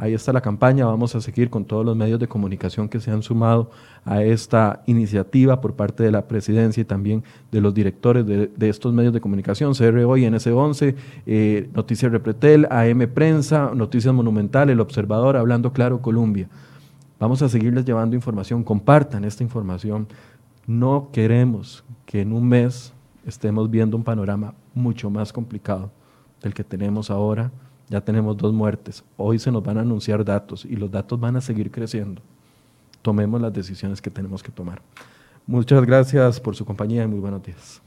Ahí está la campaña, vamos a seguir con todos los medios de comunicación que se han sumado a esta iniciativa por parte de la presidencia y también de los directores de, estos medios de comunicación, CR Hoy, NS11, eh, Noticias Repretel, AM Prensa, Noticias Monumental, El Observador, Hablando Claro, Colombia. Vamos a seguirles llevando información, compartan esta información. No queremos que en un mes estemos viendo un panorama mucho más complicado del que tenemos ahora ya tenemos dos muertes. Hoy se nos van a anunciar datos y los datos van a seguir creciendo. Tomemos las decisiones que tenemos que tomar. Muchas gracias por su compañía y muy buenos días.